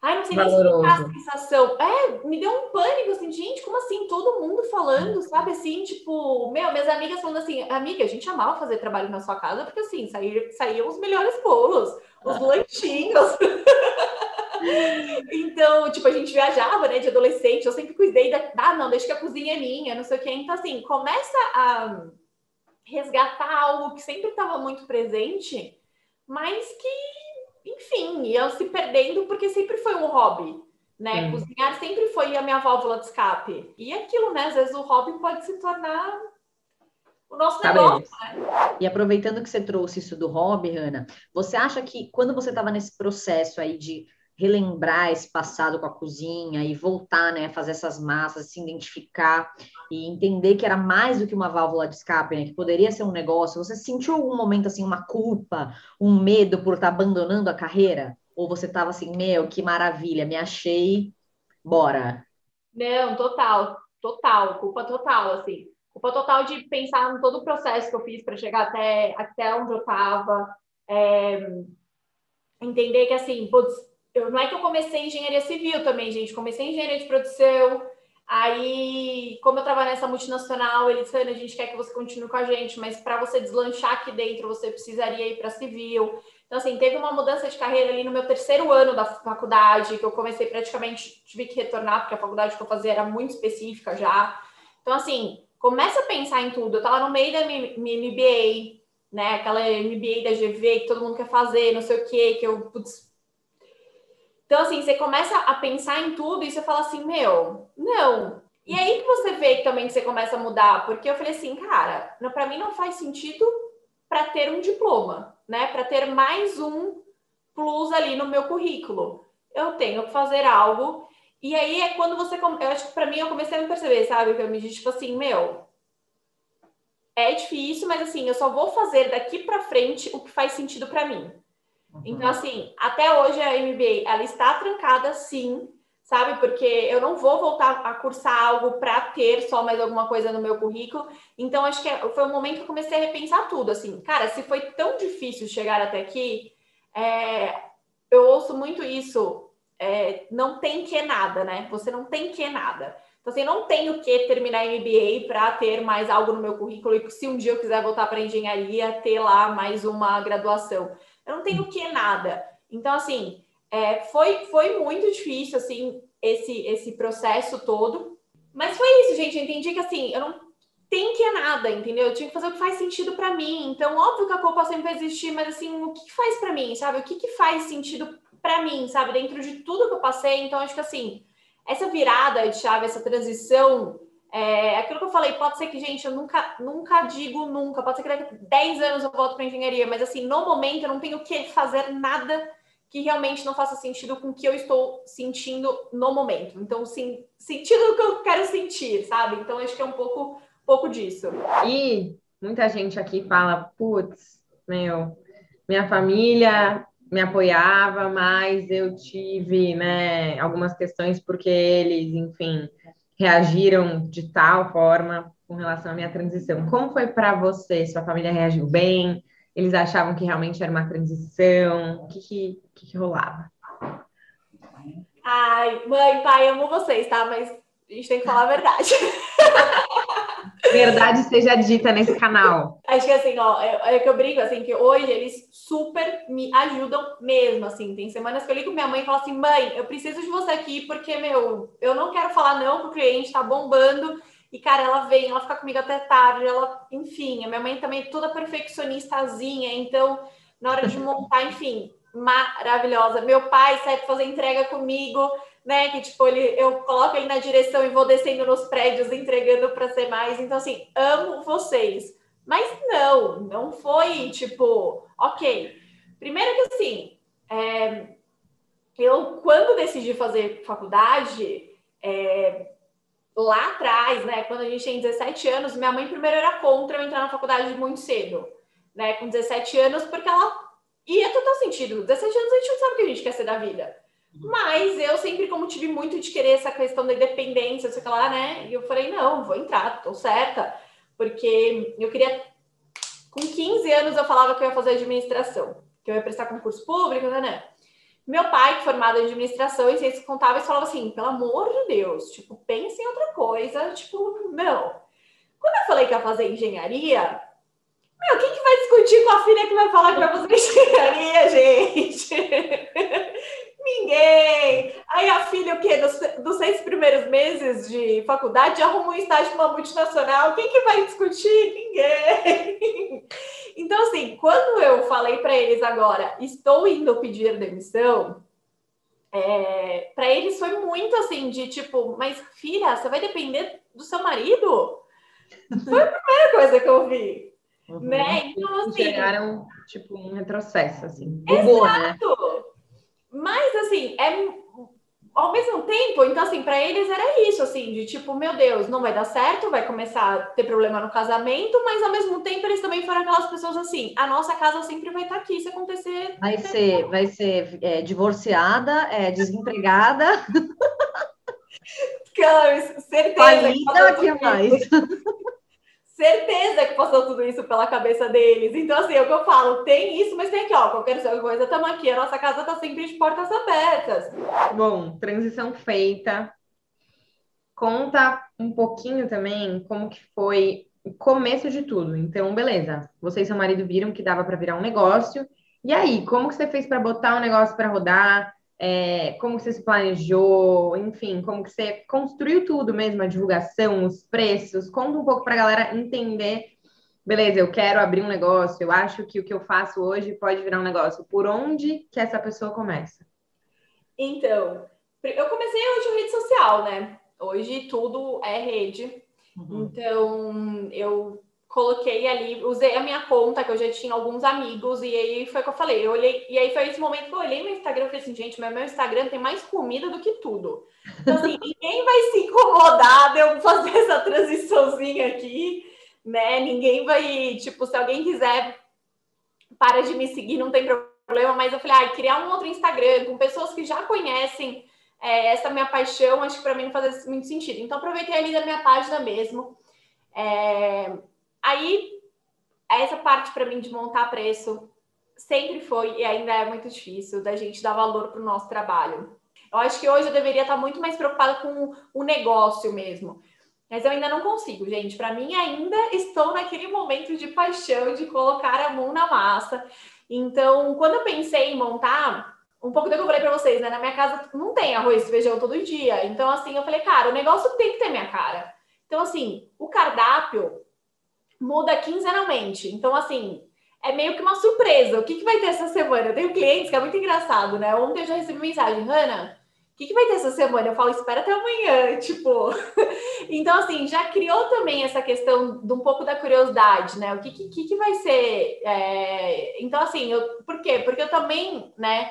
Ai, não sei nem explicar a sensação. É, me deu um pânico, assim, gente, como assim? Todo mundo falando, sabe? Assim, tipo, meu, minhas amigas falando assim, amiga, a gente amava fazer trabalho na sua casa, porque assim, saíam, saíam os melhores bolos os lanchinhos. então, tipo, a gente viajava, né, de adolescente, eu sempre cuidei da, ah, não, deixa que a cozinha é minha, não sei o quê. Então, assim, começa a resgatar algo que sempre estava muito presente, mas que, enfim, ia se perdendo porque sempre foi um hobby, né? Hum. Cozinhar sempre foi a minha válvula de escape. E aquilo, né, às vezes o hobby pode se tornar o nosso tá negócio. Né? E aproveitando que você trouxe isso do hobby, Ana, você acha que quando você estava nesse processo aí de relembrar esse passado com a cozinha e voltar, né, fazer essas massas, se identificar e entender que era mais do que uma válvula de escape, né, que poderia ser um negócio, você sentiu algum momento assim uma culpa, um medo por estar tá abandonando a carreira? Ou você estava assim, meu, que maravilha, me achei, bora? Não, total, total, culpa total, assim culpa total de pensar em todo o processo que eu fiz para chegar até, até onde eu estava. É, entender que, assim, putz, eu, não é que eu comecei engenharia civil também, gente. Comecei engenharia de produção. Aí, como eu trabalho nessa multinacional, eles disseram, a gente quer que você continue com a gente, mas para você deslanchar aqui dentro, você precisaria ir para civil. Então, assim, teve uma mudança de carreira ali no meu terceiro ano da faculdade, que eu comecei praticamente, tive que retornar, porque a faculdade que eu fazia era muito específica já. Então, assim, começa a pensar em tudo. Eu tava no meio da minha, MBA, né? Aquela MBA da GV que todo mundo quer fazer, não sei o quê, que eu. Putz. Então, assim, você começa a pensar em tudo e você fala assim, meu, não. E aí que você vê que também você começa a mudar, porque eu falei assim, cara, para mim não faz sentido para ter um diploma, né? Para ter mais um plus ali no meu currículo. Eu tenho que fazer algo. E aí é quando você. Eu acho que para mim eu comecei a me perceber, sabe? Que eu me disse, tipo assim, meu. É difícil, mas assim, eu só vou fazer daqui para frente o que faz sentido para mim. Então, assim, até hoje a MBA, ela está trancada, sim, sabe? Porque eu não vou voltar a cursar algo para ter só mais alguma coisa no meu currículo. Então, acho que foi um momento que eu comecei a repensar tudo, assim. Cara, se foi tão difícil chegar até aqui, é, eu ouço muito isso. É, não tem que nada, né? Você não tem que nada. Então, assim, não tenho que terminar MBA para ter mais algo no meu currículo e se um dia eu quiser voltar para engenharia, ter lá mais uma graduação. Eu não tenho que nada. Então, assim, é, foi, foi muito difícil, assim, esse, esse processo todo. Mas foi isso, gente. Eu entendi que, assim, eu não tem que nada, entendeu? Eu tinha que fazer o que faz sentido para mim. Então, óbvio que a culpa sempre vai existir, mas assim, o que, que faz para mim, sabe? O que, que faz sentido para mim, sabe? Dentro de tudo que eu passei. Então, acho que assim, essa virada de chave, essa transição, é aquilo que eu falei, pode ser que, gente, eu nunca, nunca digo nunca, pode ser que daqui a 10 anos eu volto para engenharia, mas assim, no momento eu não tenho que fazer nada que realmente não faça sentido com o que eu estou sentindo no momento. Então, sim, sentido do que eu quero sentir, sabe? Então, acho que é um pouco pouco disso. E muita gente aqui fala, putz, meu, minha família me apoiava, mas eu tive, né, algumas questões porque eles, enfim, reagiram de tal forma com relação à minha transição. Como foi para você? Sua família reagiu bem? Eles achavam que realmente era uma transição? O que, que, que, que rolava? Ai, mãe, pai, amo vocês, tá? Mas a gente tem que falar a verdade. Verdade seja dita nesse canal. Acho que assim, ó, é, é, que eu brinco, assim, que hoje eles super me ajudam mesmo, assim. Tem semanas que eu ligo com minha mãe e falo assim, mãe, eu preciso de você aqui porque, meu, eu não quero falar não pro cliente, tá bombando. E, cara, ela vem, ela fica comigo até tarde, ela, enfim, a minha mãe também é toda perfeccionistazinha, então, na hora de montar, enfim, maravilhosa. Meu pai sai fazer entrega comigo, né? Que tipo, ele, eu coloco ele na direção e vou descendo nos prédios entregando para ser mais. Então, assim, amo vocês. Mas não, não foi tipo, ok. Primeiro que assim, é, eu quando decidi fazer faculdade, é, lá atrás, né, quando a gente tem 17 anos, minha mãe primeiro era contra eu entrar na faculdade muito cedo, né, com 17 anos, porque ela ia total sentido. 17 anos a gente não sabe o que a gente quer ser da vida. Mas eu sempre, como tive muito de querer essa questão da independência, sei lá, né? E eu falei, não, vou entrar, tô certa. Porque eu queria. Com 15 anos eu falava que eu ia fazer administração, que eu ia prestar concurso público, né? né? Meu pai, formado em administração e ciências contábeis, falava assim: pelo amor de Deus, tipo, pense em outra coisa, tipo, não. Quando eu falei que ia fazer engenharia, meu, quem que vai discutir com a filha que vai falar que vai fazer engenharia, gente? Ninguém. Aí a filha, o quê? Dos, dos, seis primeiros meses de faculdade, arruma um estágio numa multinacional. Quem que vai discutir? Ninguém. Então, assim, quando eu falei para eles agora, estou indo pedir demissão, é, para eles foi muito assim, de tipo, mas filha, você vai depender do seu marido? Foi a primeira coisa que eu vi. Uhum. Né? Então, assim. Chegaram, tipo, um retrocesso, assim. Bugou, né? Exato. Né? Mas, assim, é ao mesmo tempo, então, assim, para eles era isso, assim, de tipo, meu Deus, não vai dar certo, vai começar a ter problema no casamento, mas ao mesmo tempo eles também foram aquelas pessoas assim, a nossa casa sempre vai estar tá aqui se acontecer. Vai ser, vai ser é, divorciada, é, desempregada. Cara, certeza. Falida, que mais? Certeza que passou tudo isso pela cabeça deles. Então, assim, é o que eu falo, tem isso, mas tem aqui, ó, qualquer coisa, estamos aqui. A nossa casa está sempre de portas abertas. Bom, transição feita. Conta um pouquinho também como que foi o começo de tudo. Então, beleza, você e seu marido viram que dava para virar um negócio. E aí, como que você fez para botar o negócio para rodar? É, como você se planejou, enfim, como que você construiu tudo mesmo, a divulgação, os preços. Conta um pouco para a galera entender. Beleza, eu quero abrir um negócio, eu acho que o que eu faço hoje pode virar um negócio. Por onde que essa pessoa começa? Então, eu comecei hoje em rede social, né? Hoje tudo é rede. Uhum. Então, eu coloquei ali, usei a minha conta, que eu já tinha alguns amigos, e aí foi o que eu falei. Eu olhei, e aí foi esse momento que eu olhei meu Instagram e falei assim, gente, mas meu Instagram tem mais comida do que tudo. Então, assim, ninguém vai se incomodar de eu fazer essa transiçãozinha aqui, né? Ninguém vai, tipo, se alguém quiser, para de me seguir, não tem problema, mas eu falei, ah, criar um outro Instagram com pessoas que já conhecem é, essa minha paixão, acho que para mim não fazia muito sentido. Então, aproveitei ali da minha página mesmo. É, Aí, essa parte para mim de montar preço sempre foi e ainda é muito difícil da gente dar valor para o nosso trabalho. Eu acho que hoje eu deveria estar muito mais preocupada com o negócio mesmo. Mas eu ainda não consigo, gente. Para mim, ainda estou naquele momento de paixão, de colocar a mão na massa. Então, quando eu pensei em montar, um pouco do que eu falei para vocês, né? Na minha casa não tem arroz e feijão todo dia. Então, assim, eu falei, cara, o negócio tem que ter minha cara. Então, assim, o cardápio muda quinzenalmente. Então, assim, é meio que uma surpresa. O que, que vai ter essa semana? Eu tenho clientes que é muito engraçado, né? Ontem eu já recebi mensagem, Hanna, o que, que vai ter essa semana? Eu falo, espera até amanhã, tipo. então, assim, já criou também essa questão de um pouco da curiosidade, né? O que, que, que vai ser. É... Então, assim, eu... por quê? Porque eu também, né,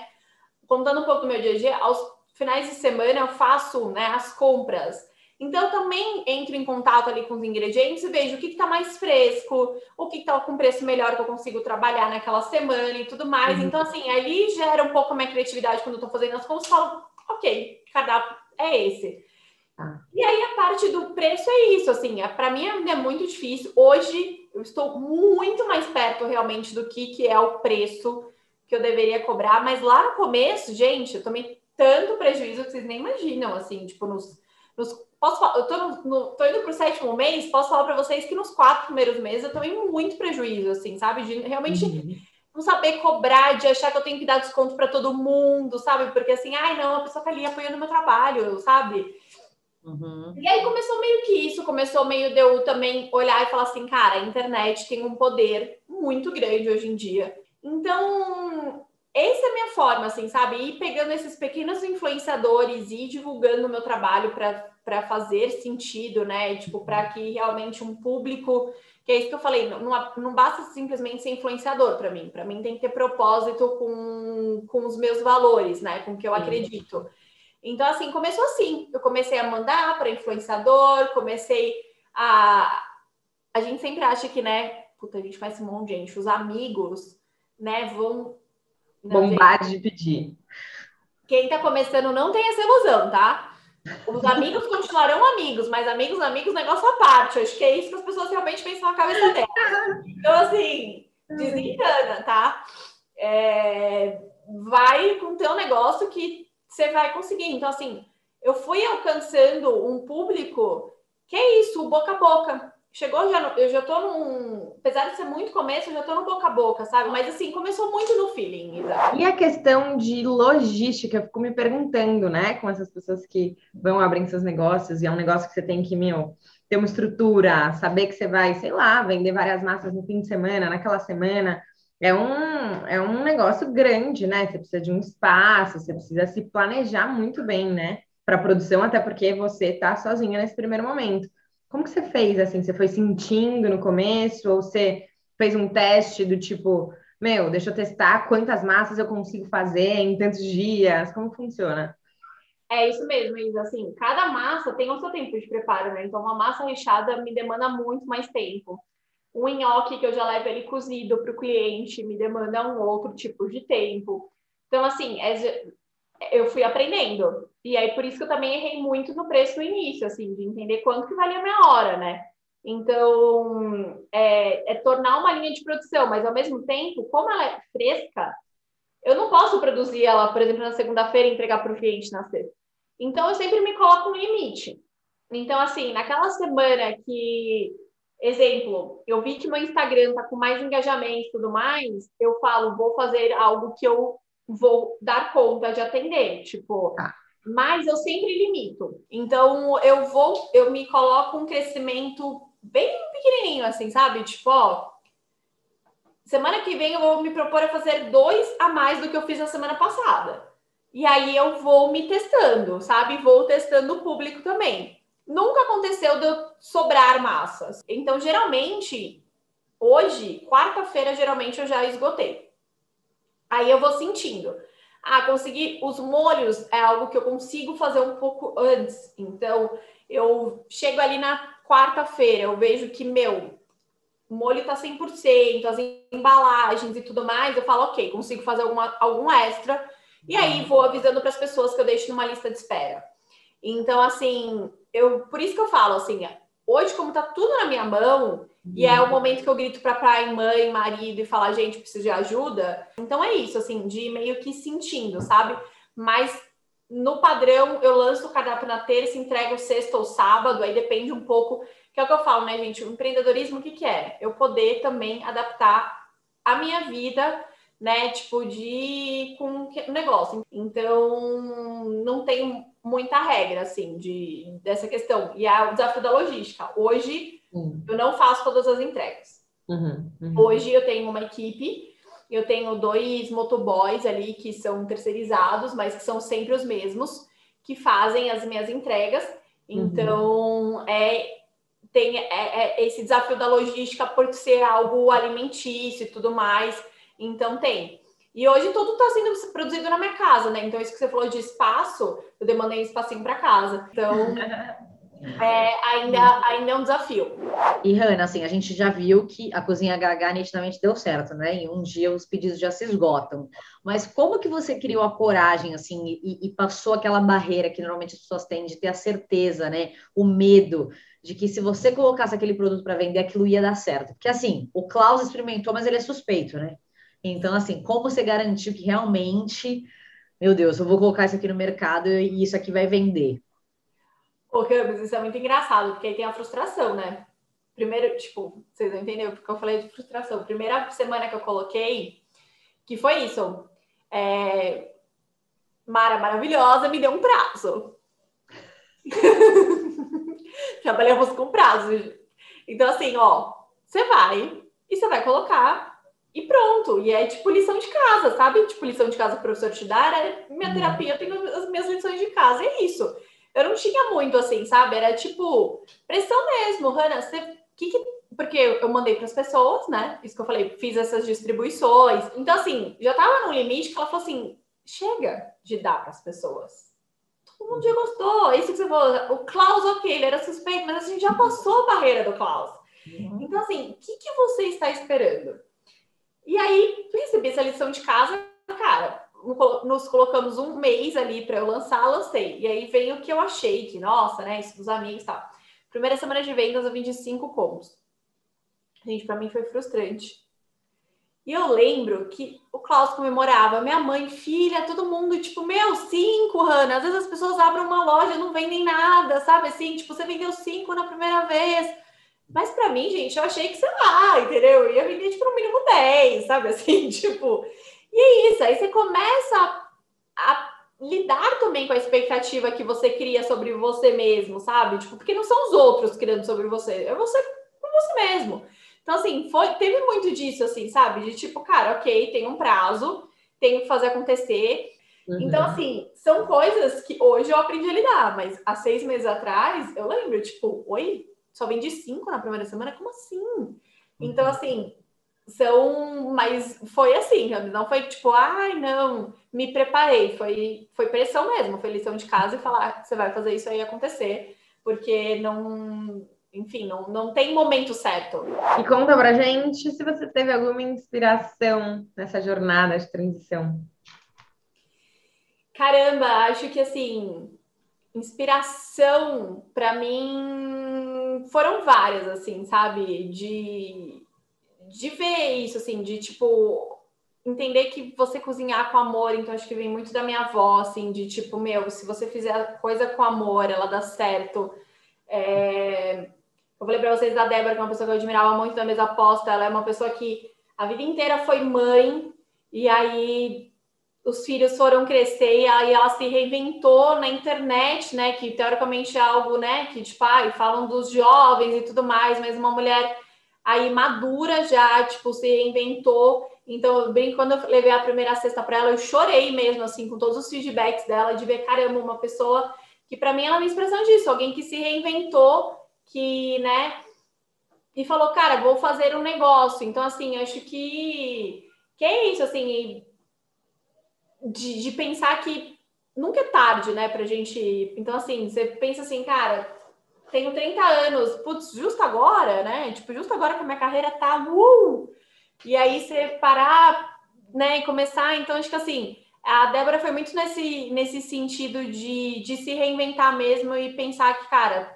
contando um pouco do meu dia a dia, aos finais de semana eu faço né, as compras. Então, eu também entro em contato ali com os ingredientes e vejo o que está mais fresco, o que está com preço melhor que eu consigo trabalhar naquela semana e tudo mais. Uhum. Então, assim, ali gera um pouco a minha criatividade quando eu estou fazendo as contas, falo, ok, cardápio é esse. Ah. E aí a parte do preço é isso, assim, é, para mim ainda é muito difícil. Hoje eu estou muito mais perto realmente do que, que é o preço que eu deveria cobrar, mas lá no começo, gente, eu tomei tanto prejuízo que vocês nem imaginam, assim, tipo, nos, nos Posso falar, eu tô, no, no, tô indo pro sétimo mês, posso falar para vocês que nos quatro primeiros meses eu tomei muito prejuízo, assim, sabe? De realmente uhum. não saber cobrar, de achar que eu tenho que dar desconto para todo mundo, sabe? Porque assim, ai, não, a pessoa tá ali apoiando meu trabalho, sabe? Uhum. E aí começou meio que isso, começou meio de eu também olhar e falar assim, cara, a internet tem um poder muito grande hoje em dia. Então, essa é a minha forma, assim, sabe? Ir pegando esses pequenos influenciadores e divulgando o meu trabalho para fazer sentido, né? Tipo, para que realmente um público. Que é isso que eu falei, não, não basta simplesmente ser influenciador para mim. Para mim tem que ter propósito com, com os meus valores, né? Com o que eu acredito. Então, assim, começou assim. Eu comecei a mandar para influenciador, comecei a. A gente sempre acha que, né? Puta, a gente faz um monte de gente. Os amigos, né, vão Bombade de pedir. Quem tá começando não tem essa ilusão, tá? Os amigos continuarão amigos, mas amigos, amigos, negócio à parte. Eu acho que é isso que as pessoas realmente pensam na cabeça delas. Então, assim, desencana, tá? É... Vai com o teu negócio que você vai conseguir. Então, assim, eu fui alcançando um público que é isso, boca a boca chegou já, no, eu já tô num, apesar de ser muito começo, eu já tô no boca a boca, sabe? Mas assim, começou muito no feeling. E a questão de logística, eu fico me perguntando, né, com essas pessoas que vão abrindo seus negócios, e é um negócio que você tem que, meu, ter uma estrutura, saber que você vai, sei lá, vender várias massas no fim de semana, naquela semana. É um, é um negócio grande, né? Você precisa de um espaço, você precisa se planejar muito bem, né? Para produção, até porque você tá sozinha nesse primeiro momento. Como que você fez assim? Você foi sentindo no começo ou você fez um teste do tipo, meu, deixa eu testar quantas massas eu consigo fazer em tantos dias? Como funciona? É isso mesmo, Isa. Assim, cada massa tem o seu tempo de preparo, né? Então, uma massa recheada me demanda muito mais tempo. Um nhoque que eu já levo ele cozido para o cliente me demanda um outro tipo de tempo. Então, assim, é, eu fui aprendendo. E aí, por isso que eu também errei muito no preço no início, assim, de entender quanto que valia a minha hora, né? Então, é, é, tornar uma linha de produção, mas ao mesmo tempo, como ela é fresca, eu não posso produzir ela, por exemplo, na segunda-feira e entregar para o cliente na sexta. Então, eu sempre me coloco um limite. Então, assim, naquela semana que, exemplo, eu vi que meu Instagram tá com mais engajamento e tudo mais, eu falo, vou fazer algo que eu vou dar conta de atender, tipo, ah. mas eu sempre limito. Então eu vou, eu me coloco um crescimento bem pequenininho assim, sabe? Tipo, ó, semana que vem eu vou me propor a fazer dois a mais do que eu fiz na semana passada. E aí eu vou me testando, sabe? Vou testando o público também. Nunca aconteceu de eu sobrar massas. Então, geralmente, hoje, quarta-feira, geralmente eu já esgotei. Aí eu vou sentindo. Ah, conseguir os molhos é algo que eu consigo fazer um pouco antes. Então, eu chego ali na quarta-feira, eu vejo que, meu, o molho tá 100%, as embalagens e tudo mais, eu falo, ok, consigo fazer alguma, algum extra. E aí vou avisando para as pessoas que eu deixo numa lista de espera. Então, assim, eu por isso que eu falo assim, hoje, como tá tudo na minha mão, e é o momento que eu grito para pai, mãe, marido e falar, gente, preciso de ajuda. Então é isso, assim, de meio que sentindo, sabe? Mas no padrão, eu lanço o cardápio na terça, entrego sexta ou sábado, aí depende um pouco, que é o que eu falo, né, gente? O empreendedorismo, o que, que é? Eu poder também adaptar a minha vida, né, tipo, de com o negócio. Então, não tem muita regra, assim, de, dessa questão. E é o desafio da logística. Hoje, uhum. eu não faço todas as entregas. Uhum, uhum. Hoje, eu tenho uma equipe eu tenho dois motoboys ali que são terceirizados, mas que são sempre os mesmos, que fazem as minhas entregas. Então, uhum. é, tem é, é esse desafio da logística por ser algo alimentício e tudo mais. Então, tem. E hoje tudo está sendo produzido na minha casa, né? Então, isso que você falou de espaço, eu demandei um espacinho para casa. Então, é, ainda, ainda é um desafio. E, Hanna, assim, a gente já viu que a cozinha HH nitidamente deu certo, né? Em um dia os pedidos já se esgotam. Mas como que você criou a coragem, assim, e, e passou aquela barreira que normalmente as pessoas têm de ter a certeza, né? O medo de que se você colocasse aquele produto para vender, aquilo ia dar certo. Porque, assim, o Klaus experimentou, mas ele é suspeito, né? Então, assim, como você garantiu que realmente, meu Deus, eu vou colocar isso aqui no mercado e isso aqui vai vender? Ô, Campos, isso é muito engraçado, porque aí tem a frustração, né? Primeiro, tipo, vocês não entenderam porque eu falei de frustração. Primeira semana que eu coloquei, que foi isso. É... Mara maravilhosa me deu um prazo. Trabalhamos com prazo. Então, assim, ó, você vai e você vai colocar e pronto. E é tipo lição de casa, sabe? Tipo, lição de casa que o professor te dá, é minha uhum. terapia, eu tenho as minhas lições de casa, é isso eu não tinha muito assim, sabe? Era tipo, pressão mesmo, Hanna, você. Que que... Porque eu mandei para as pessoas, né? Isso que eu falei, fiz essas distribuições. Então, assim, já tava num limite que ela falou assim: chega de dar para as pessoas. Todo mundo já gostou. Isso que você falou, o Klaus, ok, ele era suspeito, mas a gente já passou a barreira do Klaus. Uhum. Então, assim, o que, que você está esperando? E aí, recebi essa lição de casa, nos colocamos um mês ali para eu lançar, lancei. E aí veio o que eu achei, que, nossa, né? Isso dos amigos tal. Primeira semana de vendas, eu vendi cinco combos. Gente, para mim foi frustrante. E eu lembro que o Klaus comemorava, minha mãe, filha, todo mundo, tipo, meu, cinco, Hanna. Às vezes as pessoas abrem uma loja não vendem nada, sabe? Assim, tipo, você vendeu cinco na primeira vez. Mas para mim, gente, eu achei que, sei lá, entendeu? Eu ia vender, tipo, no mínimo 10, sabe? Assim, tipo. E é isso, aí você começa a lidar também com a expectativa que você cria sobre você mesmo, sabe? Tipo, porque não são os outros criando sobre você, é você com você mesmo. Então, assim, foi, teve muito disso, assim, sabe? De tipo, cara, ok, tem um prazo, tenho que fazer acontecer. Uhum. Então, assim, são coisas que hoje eu aprendi a lidar, mas há seis meses atrás, eu lembro, tipo, oi, só vendi cinco na primeira semana? Como assim? Então, uhum. assim, são, mas foi assim, não foi tipo, ai, não, me preparei, foi, foi pressão mesmo, foi lição de casa e falar, você vai fazer isso aí acontecer, porque não, enfim, não, não tem momento certo. E conta pra gente se você teve alguma inspiração nessa jornada de transição. Caramba, acho que assim, inspiração para mim foram várias, assim, sabe? De de ver isso, assim, de tipo entender que você cozinhar com amor, então acho que vem muito da minha avó, assim, de tipo, meu, se você fizer coisa com amor, ela dá certo. É... Eu falei para vocês da Débora, que é uma pessoa que eu admirava muito da mesa aposta, ela é uma pessoa que a vida inteira foi mãe, e aí os filhos foram crescer, e aí ela se reinventou na internet, né, que teoricamente é algo, né, que tipo, ah, falam dos jovens e tudo mais, mas uma mulher aí madura já, tipo, se reinventou Então, eu bem quando eu levei a primeira cesta para ela, eu chorei mesmo, assim, com todos os feedbacks dela, de ver, caramba, uma pessoa que para mim ela é uma expressão disso, alguém que se reinventou, que, né, e falou, cara, vou fazer um negócio. Então, assim, acho que, que é isso, assim, de, de pensar que nunca é tarde, né, pra gente. Então, assim, você pensa assim, cara, tenho 30 anos, putz, justo agora, né? Tipo, justo agora que a minha carreira tá, uh! E aí você parar, né, e começar. Então, acho que assim, a Débora foi muito nesse, nesse sentido de, de se reinventar mesmo e pensar que, cara,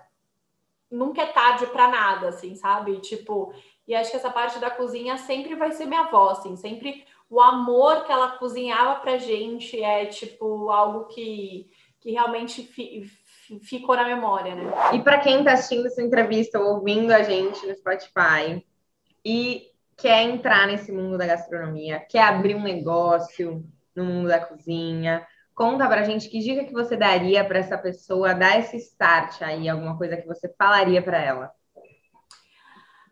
nunca é tarde para nada, assim, sabe? Tipo, e acho que essa parte da cozinha sempre vai ser minha avó, assim, sempre o amor que ela cozinhava pra gente é, tipo, algo que, que realmente ficou na memória, né? E para quem está assistindo essa entrevista ou ouvindo a gente no Spotify e quer entrar nesse mundo da gastronomia, quer abrir um negócio no mundo da cozinha, conta pra gente que dica que você daria para essa pessoa dar esse start aí, alguma coisa que você falaria para ela.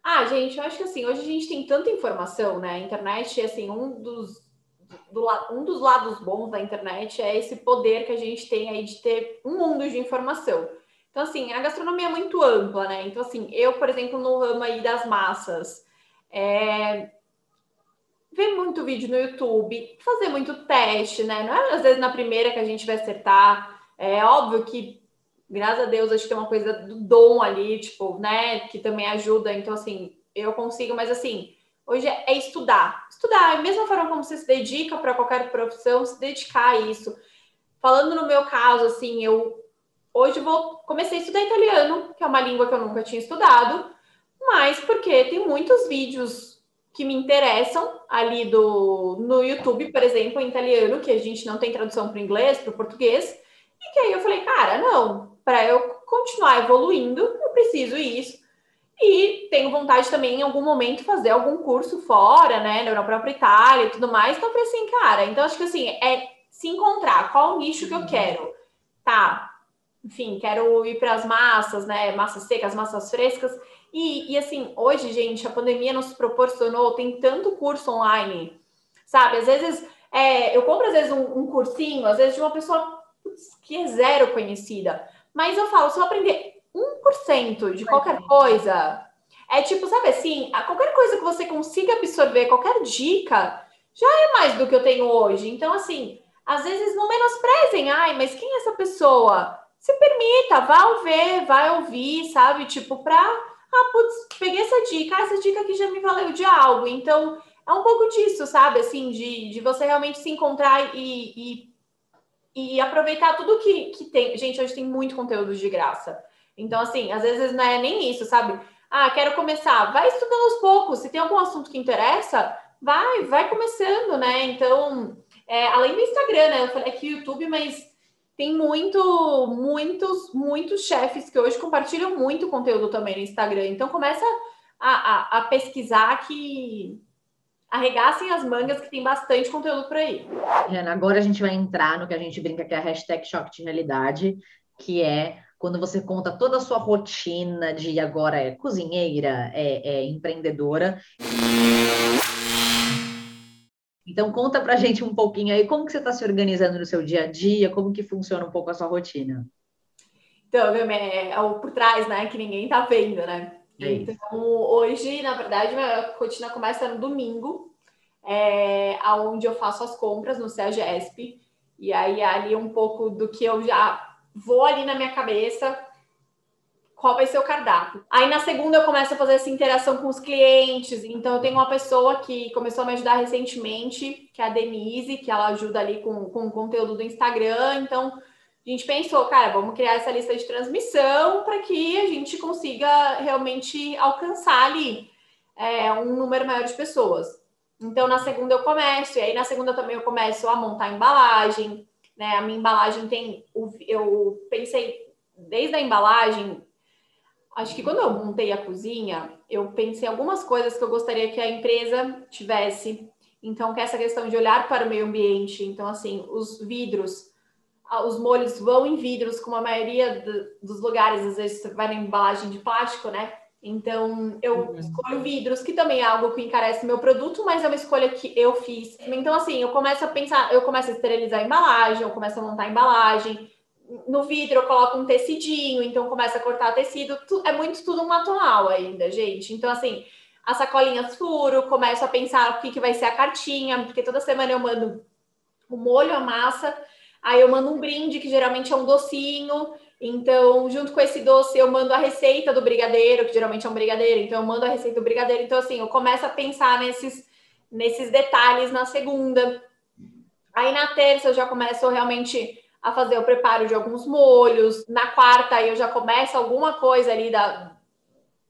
Ah, gente, eu acho que assim, hoje a gente tem tanta informação, né? A internet, assim, um dos do, um dos lados bons da internet é esse poder que a gente tem aí de ter um mundo de informação. Então, assim, a gastronomia é muito ampla, né? Então, assim, eu, por exemplo, no ramo aí das massas, é... ver muito vídeo no YouTube, fazer muito teste, né? Não é às vezes na primeira que a gente vai acertar. É óbvio que, graças a Deus, acho que tem uma coisa do dom ali, tipo, né? Que também ajuda. Então, assim, eu consigo, mas assim, hoje é estudar. Estudar, a mesma forma como você se dedica para qualquer profissão, se dedicar a isso. Falando no meu caso, assim, eu hoje vou comecei a estudar italiano, que é uma língua que eu nunca tinha estudado, mas porque tem muitos vídeos que me interessam ali do no YouTube, por exemplo, em italiano, que a gente não tem tradução para o inglês, para o português, e que aí eu falei, cara, não, para eu continuar evoluindo, eu preciso isso. E tenho vontade também, em algum momento, fazer algum curso fora, né, na própria Itália e tudo mais. Então, eu falei assim, cara, então acho que assim, é se encontrar qual o nicho que eu quero. Tá, enfim, quero ir para as massas, né, massas secas, massas frescas. E, e assim, hoje, gente, a pandemia nos proporcionou, tem tanto curso online, sabe? Às vezes, é, eu compro, às vezes, um, um cursinho, às vezes, de uma pessoa que é zero conhecida. Mas eu falo, se eu aprender 1% de qualquer coisa. É tipo, sabe assim, a qualquer coisa que você consiga absorver, qualquer dica, já é mais do que eu tenho hoje. Então, assim, às vezes não menosprezem, ai, mas quem é essa pessoa? Se permita, vá ver, vai ouvir, sabe? Tipo, pra. Ah, putz, peguei essa dica, ah, essa dica aqui já me valeu de algo. Então, é um pouco disso, sabe? Assim, de, de você realmente se encontrar e, e, e aproveitar tudo que, que tem. Gente, hoje tem muito conteúdo de graça. Então, assim, às vezes não é nem isso, sabe? Ah, quero começar. Vai estudando aos poucos. Se tem algum assunto que interessa, vai, vai começando, né? Então, é, além do Instagram, né? Eu falei aqui YouTube, mas tem muito, muitos, muitos chefes que hoje compartilham muito conteúdo também no Instagram. Então, começa a, a, a pesquisar que arregassem as mangas que tem bastante conteúdo por aí. Ana, agora a gente vai entrar no que a gente brinca que é a hashtag choque de realidade, que é quando você conta toda a sua rotina de agora é cozinheira, é, é empreendedora. Então conta pra gente um pouquinho aí como que você está se organizando no seu dia a dia, como que funciona um pouco a sua rotina. Então, é, é o por trás, né, que ninguém tá vendo, né? É então, hoje, na verdade, minha rotina começa no domingo, é, aonde eu faço as compras no CEAGESP, e aí ali um pouco do que eu já vou ali na minha cabeça qual vai ser o cardápio. Aí na segunda eu começo a fazer essa interação com os clientes. Então eu tenho uma pessoa que começou a me ajudar recentemente, que é a Denise, que ela ajuda ali com, com o conteúdo do Instagram. Então a gente pensou, cara, vamos criar essa lista de transmissão para que a gente consiga realmente alcançar ali é, um número maior de pessoas. Então na segunda eu começo, e aí na segunda também eu começo a montar a embalagem, né? A minha embalagem tem. Eu pensei desde a embalagem. Acho que quando eu montei a cozinha, eu pensei algumas coisas que eu gostaria que a empresa tivesse. Então, que é essa questão de olhar para o meio ambiente. Então, assim, os vidros, os molhos vão em vidros, como a maioria dos lugares, às vezes vai na embalagem de plástico, né? Então, eu uhum. escolho vidros, que também é algo que encarece meu produto, mas é uma escolha que eu fiz. Então, assim, eu começo a pensar, eu começo a esterilizar a embalagem, eu começo a montar a embalagem. No vidro eu coloco um tecidinho, então começa a cortar tecido. É muito tudo manual ainda, gente. Então, assim, as sacolinhas furo, começo a pensar o que, que vai ser a cartinha, porque toda semana eu mando o molho, a massa, aí eu mando um brinde, que geralmente é um docinho. Então, junto com esse doce, eu mando a receita do brigadeiro, que geralmente é um brigadeiro, então eu mando a receita do brigadeiro. Então, assim, eu começo a pensar nesses, nesses detalhes na segunda. Aí na terça eu já começo realmente a fazer o preparo de alguns molhos. Na quarta eu já começo alguma coisa ali da,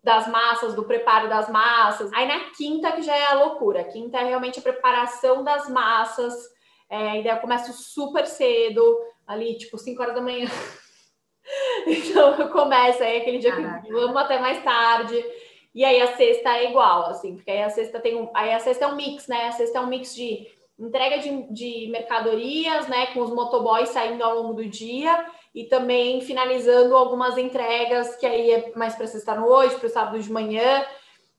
das massas, do preparo das massas. Aí na quinta que já é a loucura. Quinta é realmente a preparação das massas. É, e daí eu começo super cedo, ali tipo 5 horas da manhã. Então eu começo aí aquele dia Caraca. que vamos até mais tarde. E aí a sexta é igual, assim, porque aí a sexta tem um. Aí a sexta é um mix, né? A sexta é um mix de entrega de, de mercadorias, né? Com os motoboys saindo ao longo do dia e também finalizando algumas entregas que aí é mais para sexta-noite, para o sábado de manhã.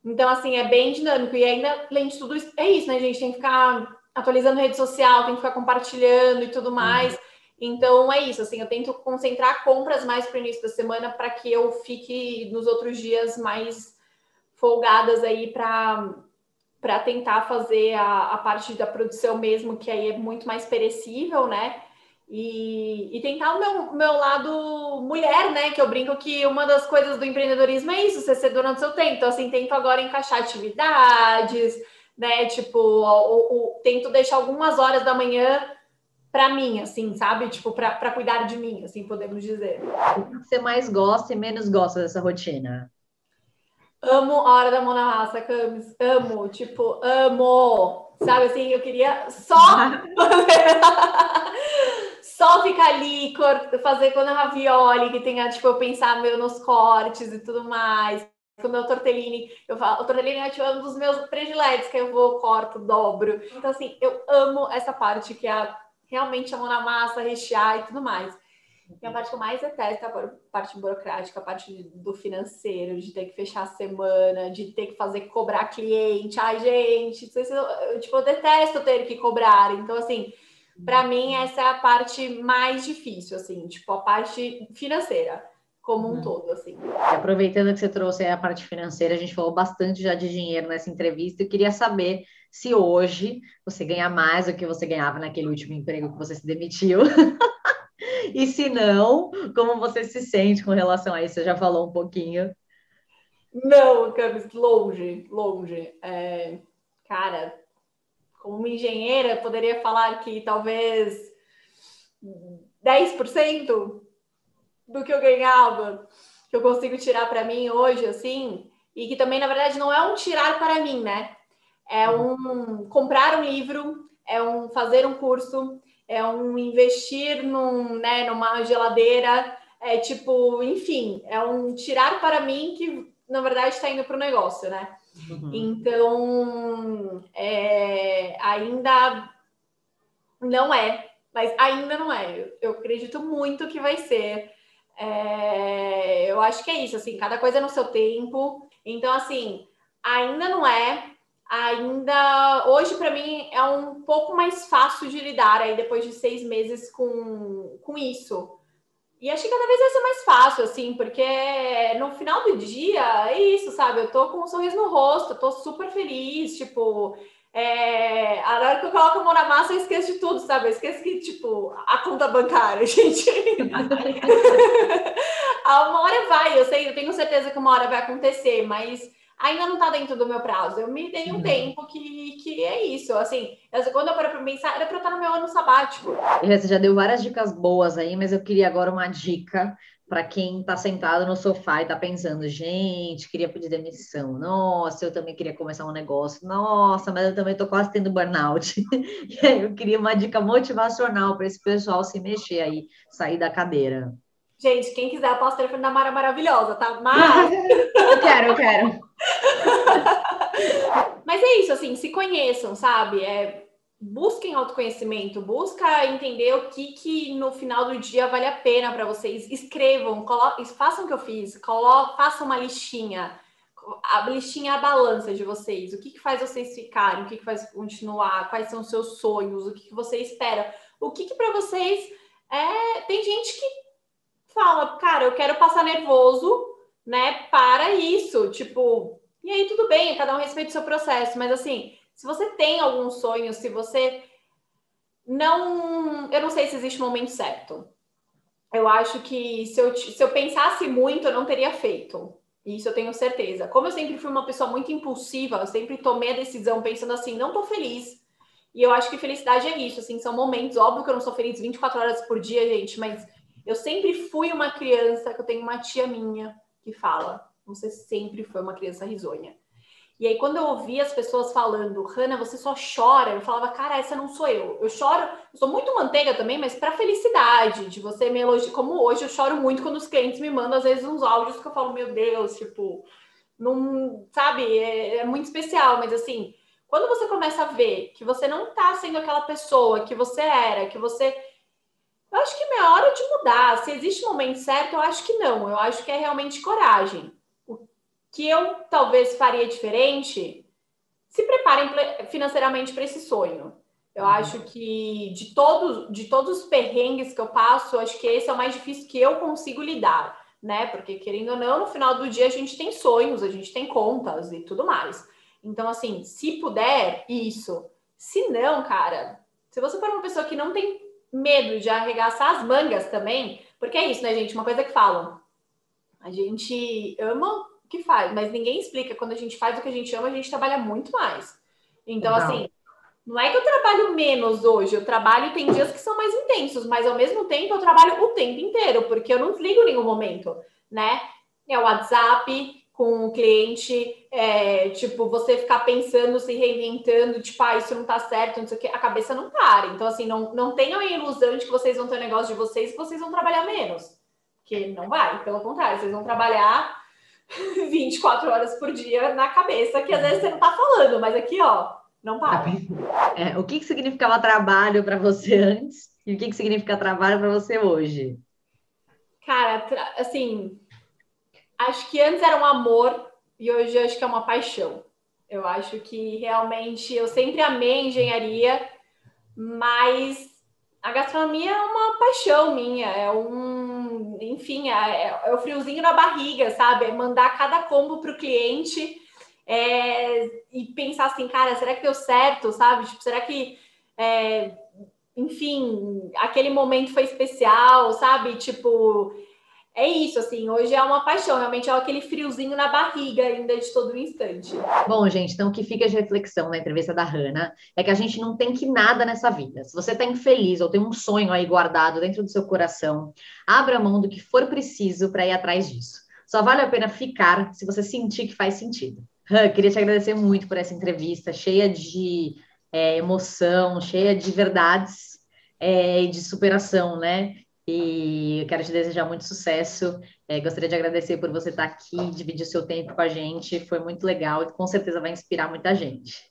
Então, assim, é bem dinâmico. E ainda, além de tudo isso, é isso, né, gente? Tem que ficar atualizando rede social, tem que ficar compartilhando e tudo mais. Uhum. Então é isso, assim, eu tento concentrar compras mais para o início da semana para que eu fique nos outros dias mais folgadas aí para para tentar fazer a, a parte da produção mesmo, que aí é muito mais perecível, né? E, e, tentar o meu, meu lado mulher, né? Que eu brinco que uma das coisas do empreendedorismo é isso, você ser dona do seu tempo. Então, assim, tento agora encaixar atividades, né? Tipo, o, o, tento deixar algumas horas da manhã para mim, assim, sabe? Tipo, para cuidar de mim, assim, podemos dizer. O que você mais gosta e menos gosta dessa rotina? Amo a hora da mão na massa, Camis. Amo, tipo, amo. Sabe assim, eu queria só só ficar ali, fazer quando é ravioli, que tenha, tipo, eu pensar meu nos cortes e tudo mais. Com o meu tortellini, eu falo, o tortellini é tipo, um dos meus prediletos, que eu vou, corto, dobro. Então, assim, eu amo essa parte que é a realmente a mão na massa, rechear e tudo mais. E a parte que eu mais detesto é a parte burocrática, a parte do financeiro, de ter que fechar a semana, de ter que fazer cobrar cliente. Ai, gente, eu, tipo, eu detesto ter que cobrar. Então, assim, para mim, essa é a parte mais difícil, assim, tipo, a parte financeira como um uhum. todo, assim. Aproveitando que você trouxe a parte financeira, a gente falou bastante já de dinheiro nessa entrevista. Eu queria saber se hoje você ganha mais do que você ganhava naquele último emprego que você se demitiu. e se não, como você se sente com relação a isso? Você já falou um pouquinho. Não, Camis, longe, longe. É, cara, como engenheira, poderia falar que talvez 10% do que eu ganhava, que eu consigo tirar para mim hoje, assim, e que também, na verdade, não é um tirar para mim, né? É um comprar um livro, é um fazer um curso, é um investir num, né, numa geladeira, é tipo, enfim, é um tirar para mim que na verdade está indo para o negócio, né? Uhum. Então, é, ainda não é, mas ainda não é. Eu acredito muito que vai ser. É, eu acho que é isso, assim, cada coisa no seu tempo. Então, assim, ainda não é, ainda hoje para mim é um pouco mais fácil de lidar aí depois de seis meses com, com isso. E acho que cada vez vai ser mais fácil, assim, porque no final do dia é isso, sabe? Eu tô com um sorriso no rosto, eu tô super feliz, tipo. É... A hora que eu coloco a mão na massa, eu esqueço de tudo, sabe? Eu esqueço que, tipo, a conta bancária, gente. uma hora vai, eu sei, eu tenho certeza que uma hora vai acontecer, mas ainda não está dentro do meu prazo. Eu me dei um uhum. tempo que, que é isso. Assim, quando eu paro para pensar, era para estar no meu ano sabático. Você já deu várias dicas boas aí, mas eu queria agora uma dica para quem está sentado no sofá e está pensando, gente, queria pedir demissão. Nossa, eu também queria começar um negócio. Nossa, mas eu também estou quase tendo burnout. e aí eu queria uma dica motivacional para esse pessoal se mexer aí, sair da cadeira. Gente, quem quiser, eu posso telefone da Mara maravilhosa, tá? Mas... eu quero, eu quero. Mas é isso, assim, se conheçam, sabe? É, busquem autoconhecimento, busca entender o que, que no final do dia vale a pena para vocês. Escrevam, façam o que eu fiz, façam uma listinha. a listinha a balança de vocês. O que, que faz vocês ficarem? O que, que faz continuar? Quais são os seus sonhos? O que, que você espera? O que, que para vocês é. Tem gente que fala, cara, eu quero passar nervoso, né? Para isso. Tipo, e aí tudo bem, cada um respeita o seu processo, mas assim, se você tem algum sonho, se você não. Eu não sei se existe um momento certo. Eu acho que se eu, se eu pensasse muito, eu não teria feito. Isso eu tenho certeza. Como eu sempre fui uma pessoa muito impulsiva, eu sempre tomei a decisão pensando assim, não tô feliz. E eu acho que felicidade é isso, assim, são momentos, óbvio que eu não sou feliz 24 horas por dia, gente, mas eu sempre fui uma criança, que eu tenho uma tia minha que fala, você sempre foi uma criança risonha. E aí, quando eu ouvia as pessoas falando, Hanna, você só chora, eu falava, cara, essa não sou eu. Eu choro, eu sou muito manteiga também, mas para felicidade, de você me elogiar. Como hoje, eu choro muito quando os clientes me mandam, às vezes, uns áudios que eu falo, meu Deus, tipo, não, sabe, é, é muito especial, mas assim, quando você começa a ver que você não tá sendo aquela pessoa que você era, que você. Eu acho que é hora de mudar. Se existe um momento certo, eu acho que não. Eu acho que é realmente coragem que eu talvez faria diferente, se preparem financeiramente para esse sonho. Eu uhum. acho que de todos, de todos os perrengues que eu passo, eu acho que esse é o mais difícil que eu consigo lidar, né? Porque querendo ou não, no final do dia a gente tem sonhos, a gente tem contas e tudo mais. Então, assim, se puder, isso. Se não, cara, se você for uma pessoa que não tem medo de arregaçar as mangas também, porque é isso, né, gente? Uma coisa que falam. A gente ama que faz, mas ninguém explica. Quando a gente faz o que a gente ama, a gente trabalha muito mais. Então, Legal. assim, não é que eu trabalho menos hoje, eu trabalho tem dias que são mais intensos, mas ao mesmo tempo eu trabalho o tempo inteiro, porque eu não desligo em nenhum momento, né? É o WhatsApp com o cliente, é, tipo, você ficar pensando, se reinventando, tipo, ah, isso não tá certo, não sei o que, a cabeça não para. Então, assim, não, não tenham a ilusão de que vocês vão ter um negócio de vocês que vocês vão trabalhar menos. Que não vai, pelo contrário, vocês vão trabalhar 24 horas por dia na cabeça, que às vezes você não tá falando, mas aqui, ó, não para. É, o que, que significava trabalho para você antes e o que, que significa trabalho para você hoje? Cara, assim, acho que antes era um amor e hoje acho que é uma paixão. Eu acho que realmente eu sempre amei engenharia, mas a gastronomia é uma paixão minha, é um, enfim, é, é o friozinho na barriga, sabe? É mandar cada combo para o cliente é, e pensar assim, cara, será que deu certo, sabe? Tipo, será que, é, enfim, aquele momento foi especial, sabe? Tipo, é isso, assim, hoje é uma paixão, realmente é aquele friozinho na barriga ainda de todo instante. Bom, gente, então o que fica de reflexão na entrevista da Hannah é que a gente não tem que nada nessa vida. Se você está infeliz ou tem um sonho aí guardado dentro do seu coração, abra mão do que for preciso para ir atrás disso. Só vale a pena ficar se você sentir que faz sentido. Han, queria te agradecer muito por essa entrevista, cheia de é, emoção, cheia de verdades é, de superação, né? E eu quero te desejar muito sucesso. É, gostaria de agradecer por você estar aqui, dividir seu tempo com a gente. Foi muito legal e com certeza vai inspirar muita gente.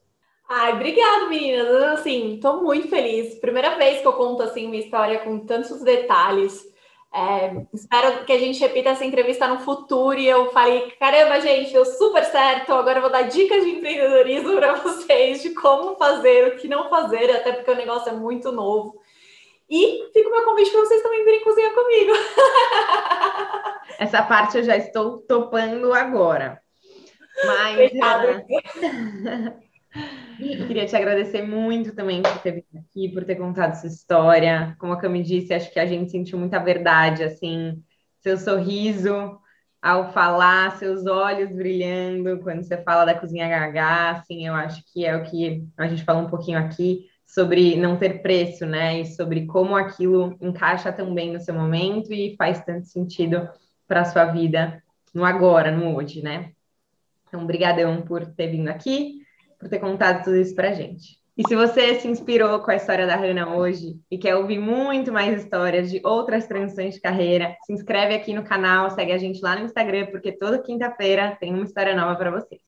Ai, obrigada, meninas. Assim, estou muito feliz. Primeira vez que eu conto assim uma história com tantos detalhes. É, espero que a gente repita essa entrevista no futuro e eu falei, caramba, gente, deu super certo. Agora eu vou dar dicas de empreendedorismo para vocês de como fazer, o que não fazer, até porque o negócio é muito novo. E fica o meu convite para vocês também virem cozinhar comigo. Essa parte eu já estou topando agora. Mas. Queria te agradecer muito também por ter vindo aqui, por ter contado essa história. Como a Cami disse, acho que a gente sentiu muita verdade, assim, seu sorriso ao falar, seus olhos brilhando quando você fala da cozinha HH, assim, eu acho que é o que a gente falou um pouquinho aqui sobre não ter preço, né? E sobre como aquilo encaixa tão bem no seu momento e faz tanto sentido para a sua vida no agora, no hoje, né? Então, brigadão por ter vindo aqui, por ter contado tudo isso para gente. E se você se inspirou com a história da Hannah hoje e quer ouvir muito mais histórias de outras transições de carreira, se inscreve aqui no canal, segue a gente lá no Instagram, porque toda quinta-feira tem uma história nova para você.